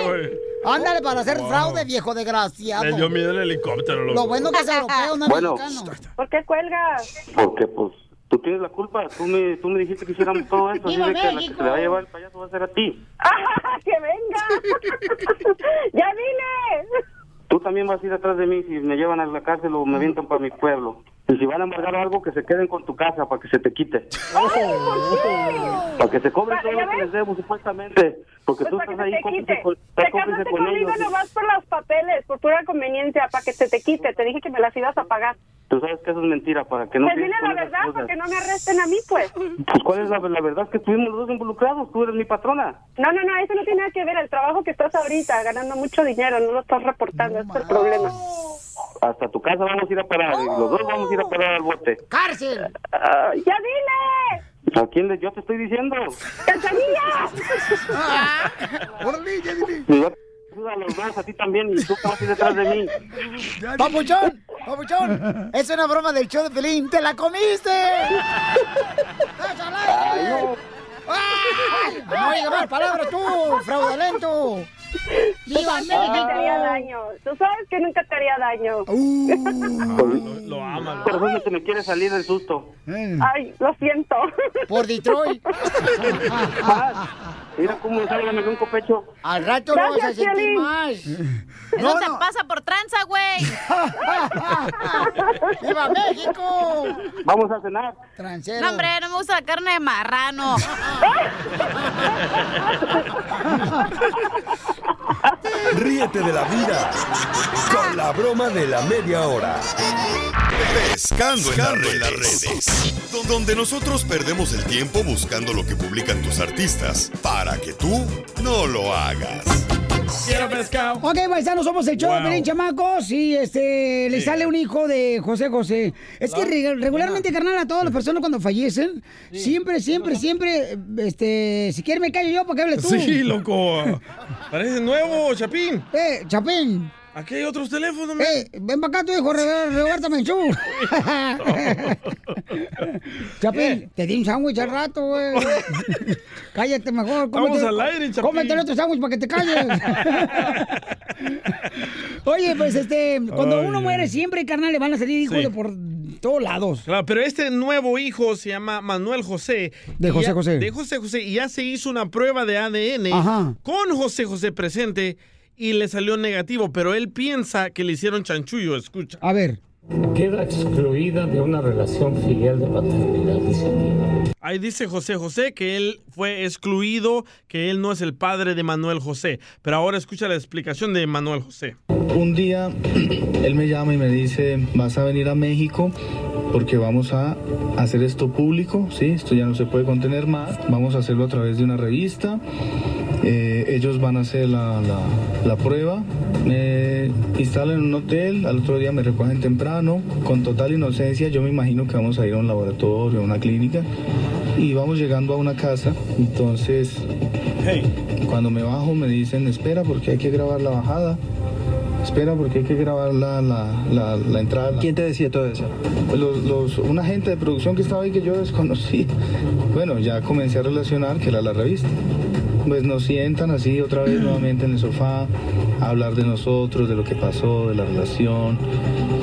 güey. Ándale para hacer Wow. fraude, viejo desgraciado. Le dio miedo el helicóptero, loco. Lo bueno que es europeo, no Bueno. americano. ¿Por qué cuelgas? Porque, pues, tú tienes la culpa. Tú me, tú me dijiste que hiciéramos todo esto. Así ¡Viva de que la que se le va a llevar el payaso va a ser a ti. ¡Que venga! ¡Ya dile! Tú también vas a ir atrás de mí si me llevan a la cárcel o me avientan para mi pueblo. Y si van a embargar algo, que se queden con tu casa para que se te quite. Para que se cobren todo lo que les debo, supuestamente. Porque Pues tú estás ahí te cómplice con, estás cómplice con conmigo ellos. nomás por los papeles, por pura conveniencia, para que se te quite. Te dije que me las ibas a pagar. Tú sabes que eso es mentira, para que no... pues dile la verdad, cosas. para que no me arresten a mí, pues. Pues cuál es la, la verdad, que estuvimos los dos involucrados, tú eres mi patrona. No, no, no, eso no tiene nada que ver. El trabajo que estás ahorita, ganando mucho dinero, no lo estás reportando. Ese es el problema. Hasta tu casa vamos a ir a parar, y los dos vamos a ir a parar al bote. ¡Cárcel! ¡Ya dile! ¿A quién le, yo te estoy diciendo? ¡Órale, ya dile! A los dos, a ti también, y tú ir detrás de mí. ¡Papuchón! ¡Papuchón! Es una broma del show de Pelín. ¡Te la comiste! Ay, no. ¡Ay! No digas más palabras tú, fraudulento. ¡Viva Tú sabes que nunca te haría daño. Tú sabes que nunca te haría daño. Uh. Lo ama. Eso se me quiere salir el susto. Ay, lo siento. Por Detroit. Mira cómo me sale me un copecho. Al rato lo vas a sentir más. Eso te pasa por tranza, güey. ¡Viva México! Vamos a cenar. Transero. No, hombre, no me gusta la carne de marrano. Ríete de la vida con la broma de la media hora. Pescando, en, las redes. Don- Donde nosotros perdemos el tiempo buscando lo que publican tus artistas para que tú no lo hagas. Quiero pescado. Ok, paisanos, somos el show de Wow. Pelín Chamacos y este le Sí. sale un hijo de José José. Es que re- regularmente, carnal, a todas las personas cuando fallecen, siempre, siempre, siempre, este, si quieres me callo yo para que hables tú. Sí, loco. Parece nuevo, Chapín. Eh, Chapín. Aquí hay otros teléfonos, man. Eh, ven para acá tu hijo, Roberto Menchú. Chapín, te di un sándwich al rato, güey. Cállate mejor. Estamos al aire, Chapín. Cómete el otro sándwich para que te calles. Oye, pues este, cuando Ay, uno muere siempre, carnal, le van a salir hijos Sí. de por todos lados. Claro, pero este nuevo hijo se llama Manuel José. De José ya- José. De José José. Y ya se hizo una prueba de ADN Ajá. con José José presente y le salió negativo, pero él piensa que le hicieron chanchullo, escucha. A ver. Queda excluida de una relación filial de paternidad, dice aquí. Ahí dice José José que él fue excluido, que él no es el padre de Manuel José. Pero ahora escucha la explicación de Manuel José. Un día él me llama y me dice, vas a venir a México porque vamos a hacer esto público, ¿sí? Esto ya no se puede contener más. Vamos a hacerlo a través de una revista. Eh, ellos van a hacer la, la- la prueba. Me instalan en un hotel, al otro día me recogen temprano. Con total inocencia yo me imagino que vamos a ir a un laboratorio, a una clínica. Y vamos llegando a una casa. Entonces, cuando me bajo me dicen, espera porque hay que grabar la bajada. Espera porque hay que grabar la, la, la, la entrada. ¿Quién te decía todo eso? Los, los, un agente de producción que estaba ahí que yo desconocí. Bueno, ya comencé a relacionar que era la revista. Pues nos sientan así otra vez nuevamente en el sofá, a hablar de nosotros, de lo que pasó, de la relación.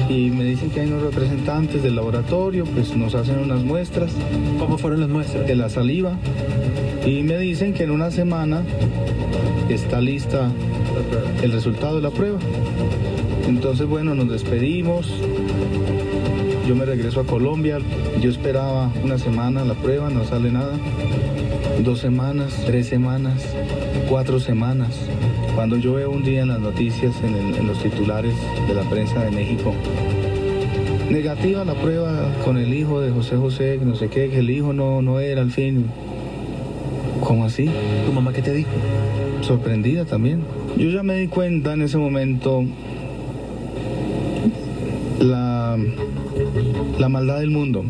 Y me dicen que hay unos representantes del laboratorio, pues nos hacen unas muestras. ¿Cómo fueron las muestras? De la saliva. Y me dicen que en una semana está lista el resultado de la prueba. Entonces, bueno, nos despedimos. Yo me regreso a Colombia. Yo esperaba una semana la prueba, no sale nada. Dos semanas, tres semanas, cuatro semanas. Cuando yo veo un día en las noticias, en, el- en los titulares de la prensa de México, negativa la prueba con el hijo de José José, que no sé qué, que el hijo no, no era al fin. ¿Cómo así? ¿Tu mamá qué te dijo? Sorprendida también. Yo ya me di cuenta en ese momento la, la maldad del mundo,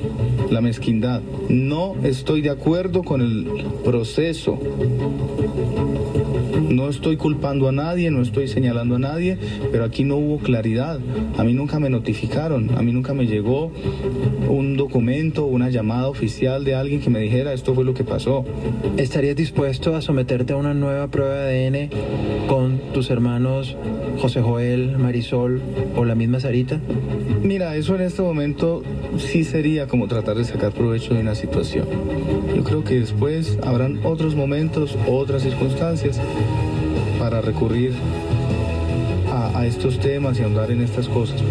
la mezquindad. No estoy de acuerdo con el proceso. No estoy culpando a nadie, no estoy señalando a nadie, pero aquí no hubo claridad. A mí nunca me notificaron, a mí nunca me llegó un documento, una llamada oficial de alguien que me dijera esto fue lo que pasó. ¿Estarías dispuesto a someterte a una nueva prueba de ADN con tus hermanos José Joel, Marisol o la misma Sarita? Mira, eso en este momento sí sería como tratar de sacar provecho de una situación. Yo creo que después habrán otros momentos, otras circunstancias para recurrir a, estos temas y ahondar en estas cosas.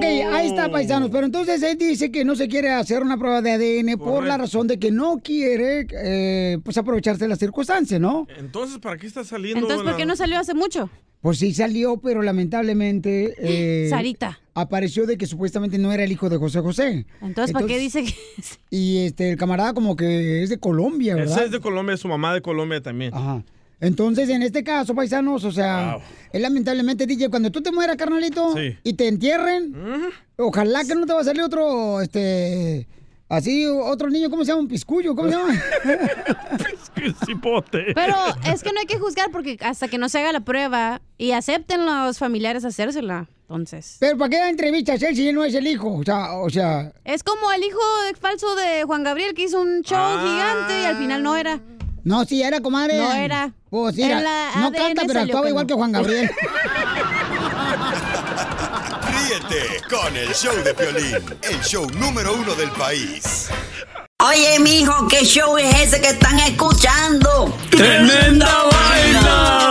Ok, ahí está, paisanos. Pero entonces él dice que no se quiere hacer una prueba de ADN por la razón de que no quiere eh, pues aprovecharse de las circunstancias, ¿no? Entonces, ¿para qué está saliendo? Entonces, ¿por la- qué no salió hace mucho? Pues sí salió, pero lamentablemente... eh, Sarita. Apareció de que supuestamente no era el hijo de José José. Entonces, ¿para qué dice que Y este, el camarada como que es de Colombia, ¿verdad? Ese es de Colombia, su mamá de Colombia también. Ajá. Entonces, en este caso, paisanos, o sea, es lamentablemente, DJ, cuando tú te mueras, carnalito, Sí. y te entierren, ojalá que no te va a salir otro, este, así, otro niño, ¿cómo se llama? Un piscullo, ¿cómo se llama? Cipote. Pero es que no hay que juzgar porque hasta que no se haga la prueba y acepten los familiares hacérsela. Entonces. Pero ¿para qué da entrevistas él si él no es el hijo? O sea, o sea... Es como el hijo falso de Juan Gabriel que hizo un show Ah. gigante y al final no era. No, sí era, comadre. No era. Pues sí, era. la no ADN canta, pero actuaba que igual que Juan Gabriel. Ríete con el show de Piolín, el show número uno del país. Oye, mijo, ¿qué show es ese que están escuchando? ¡Tremenda vaina!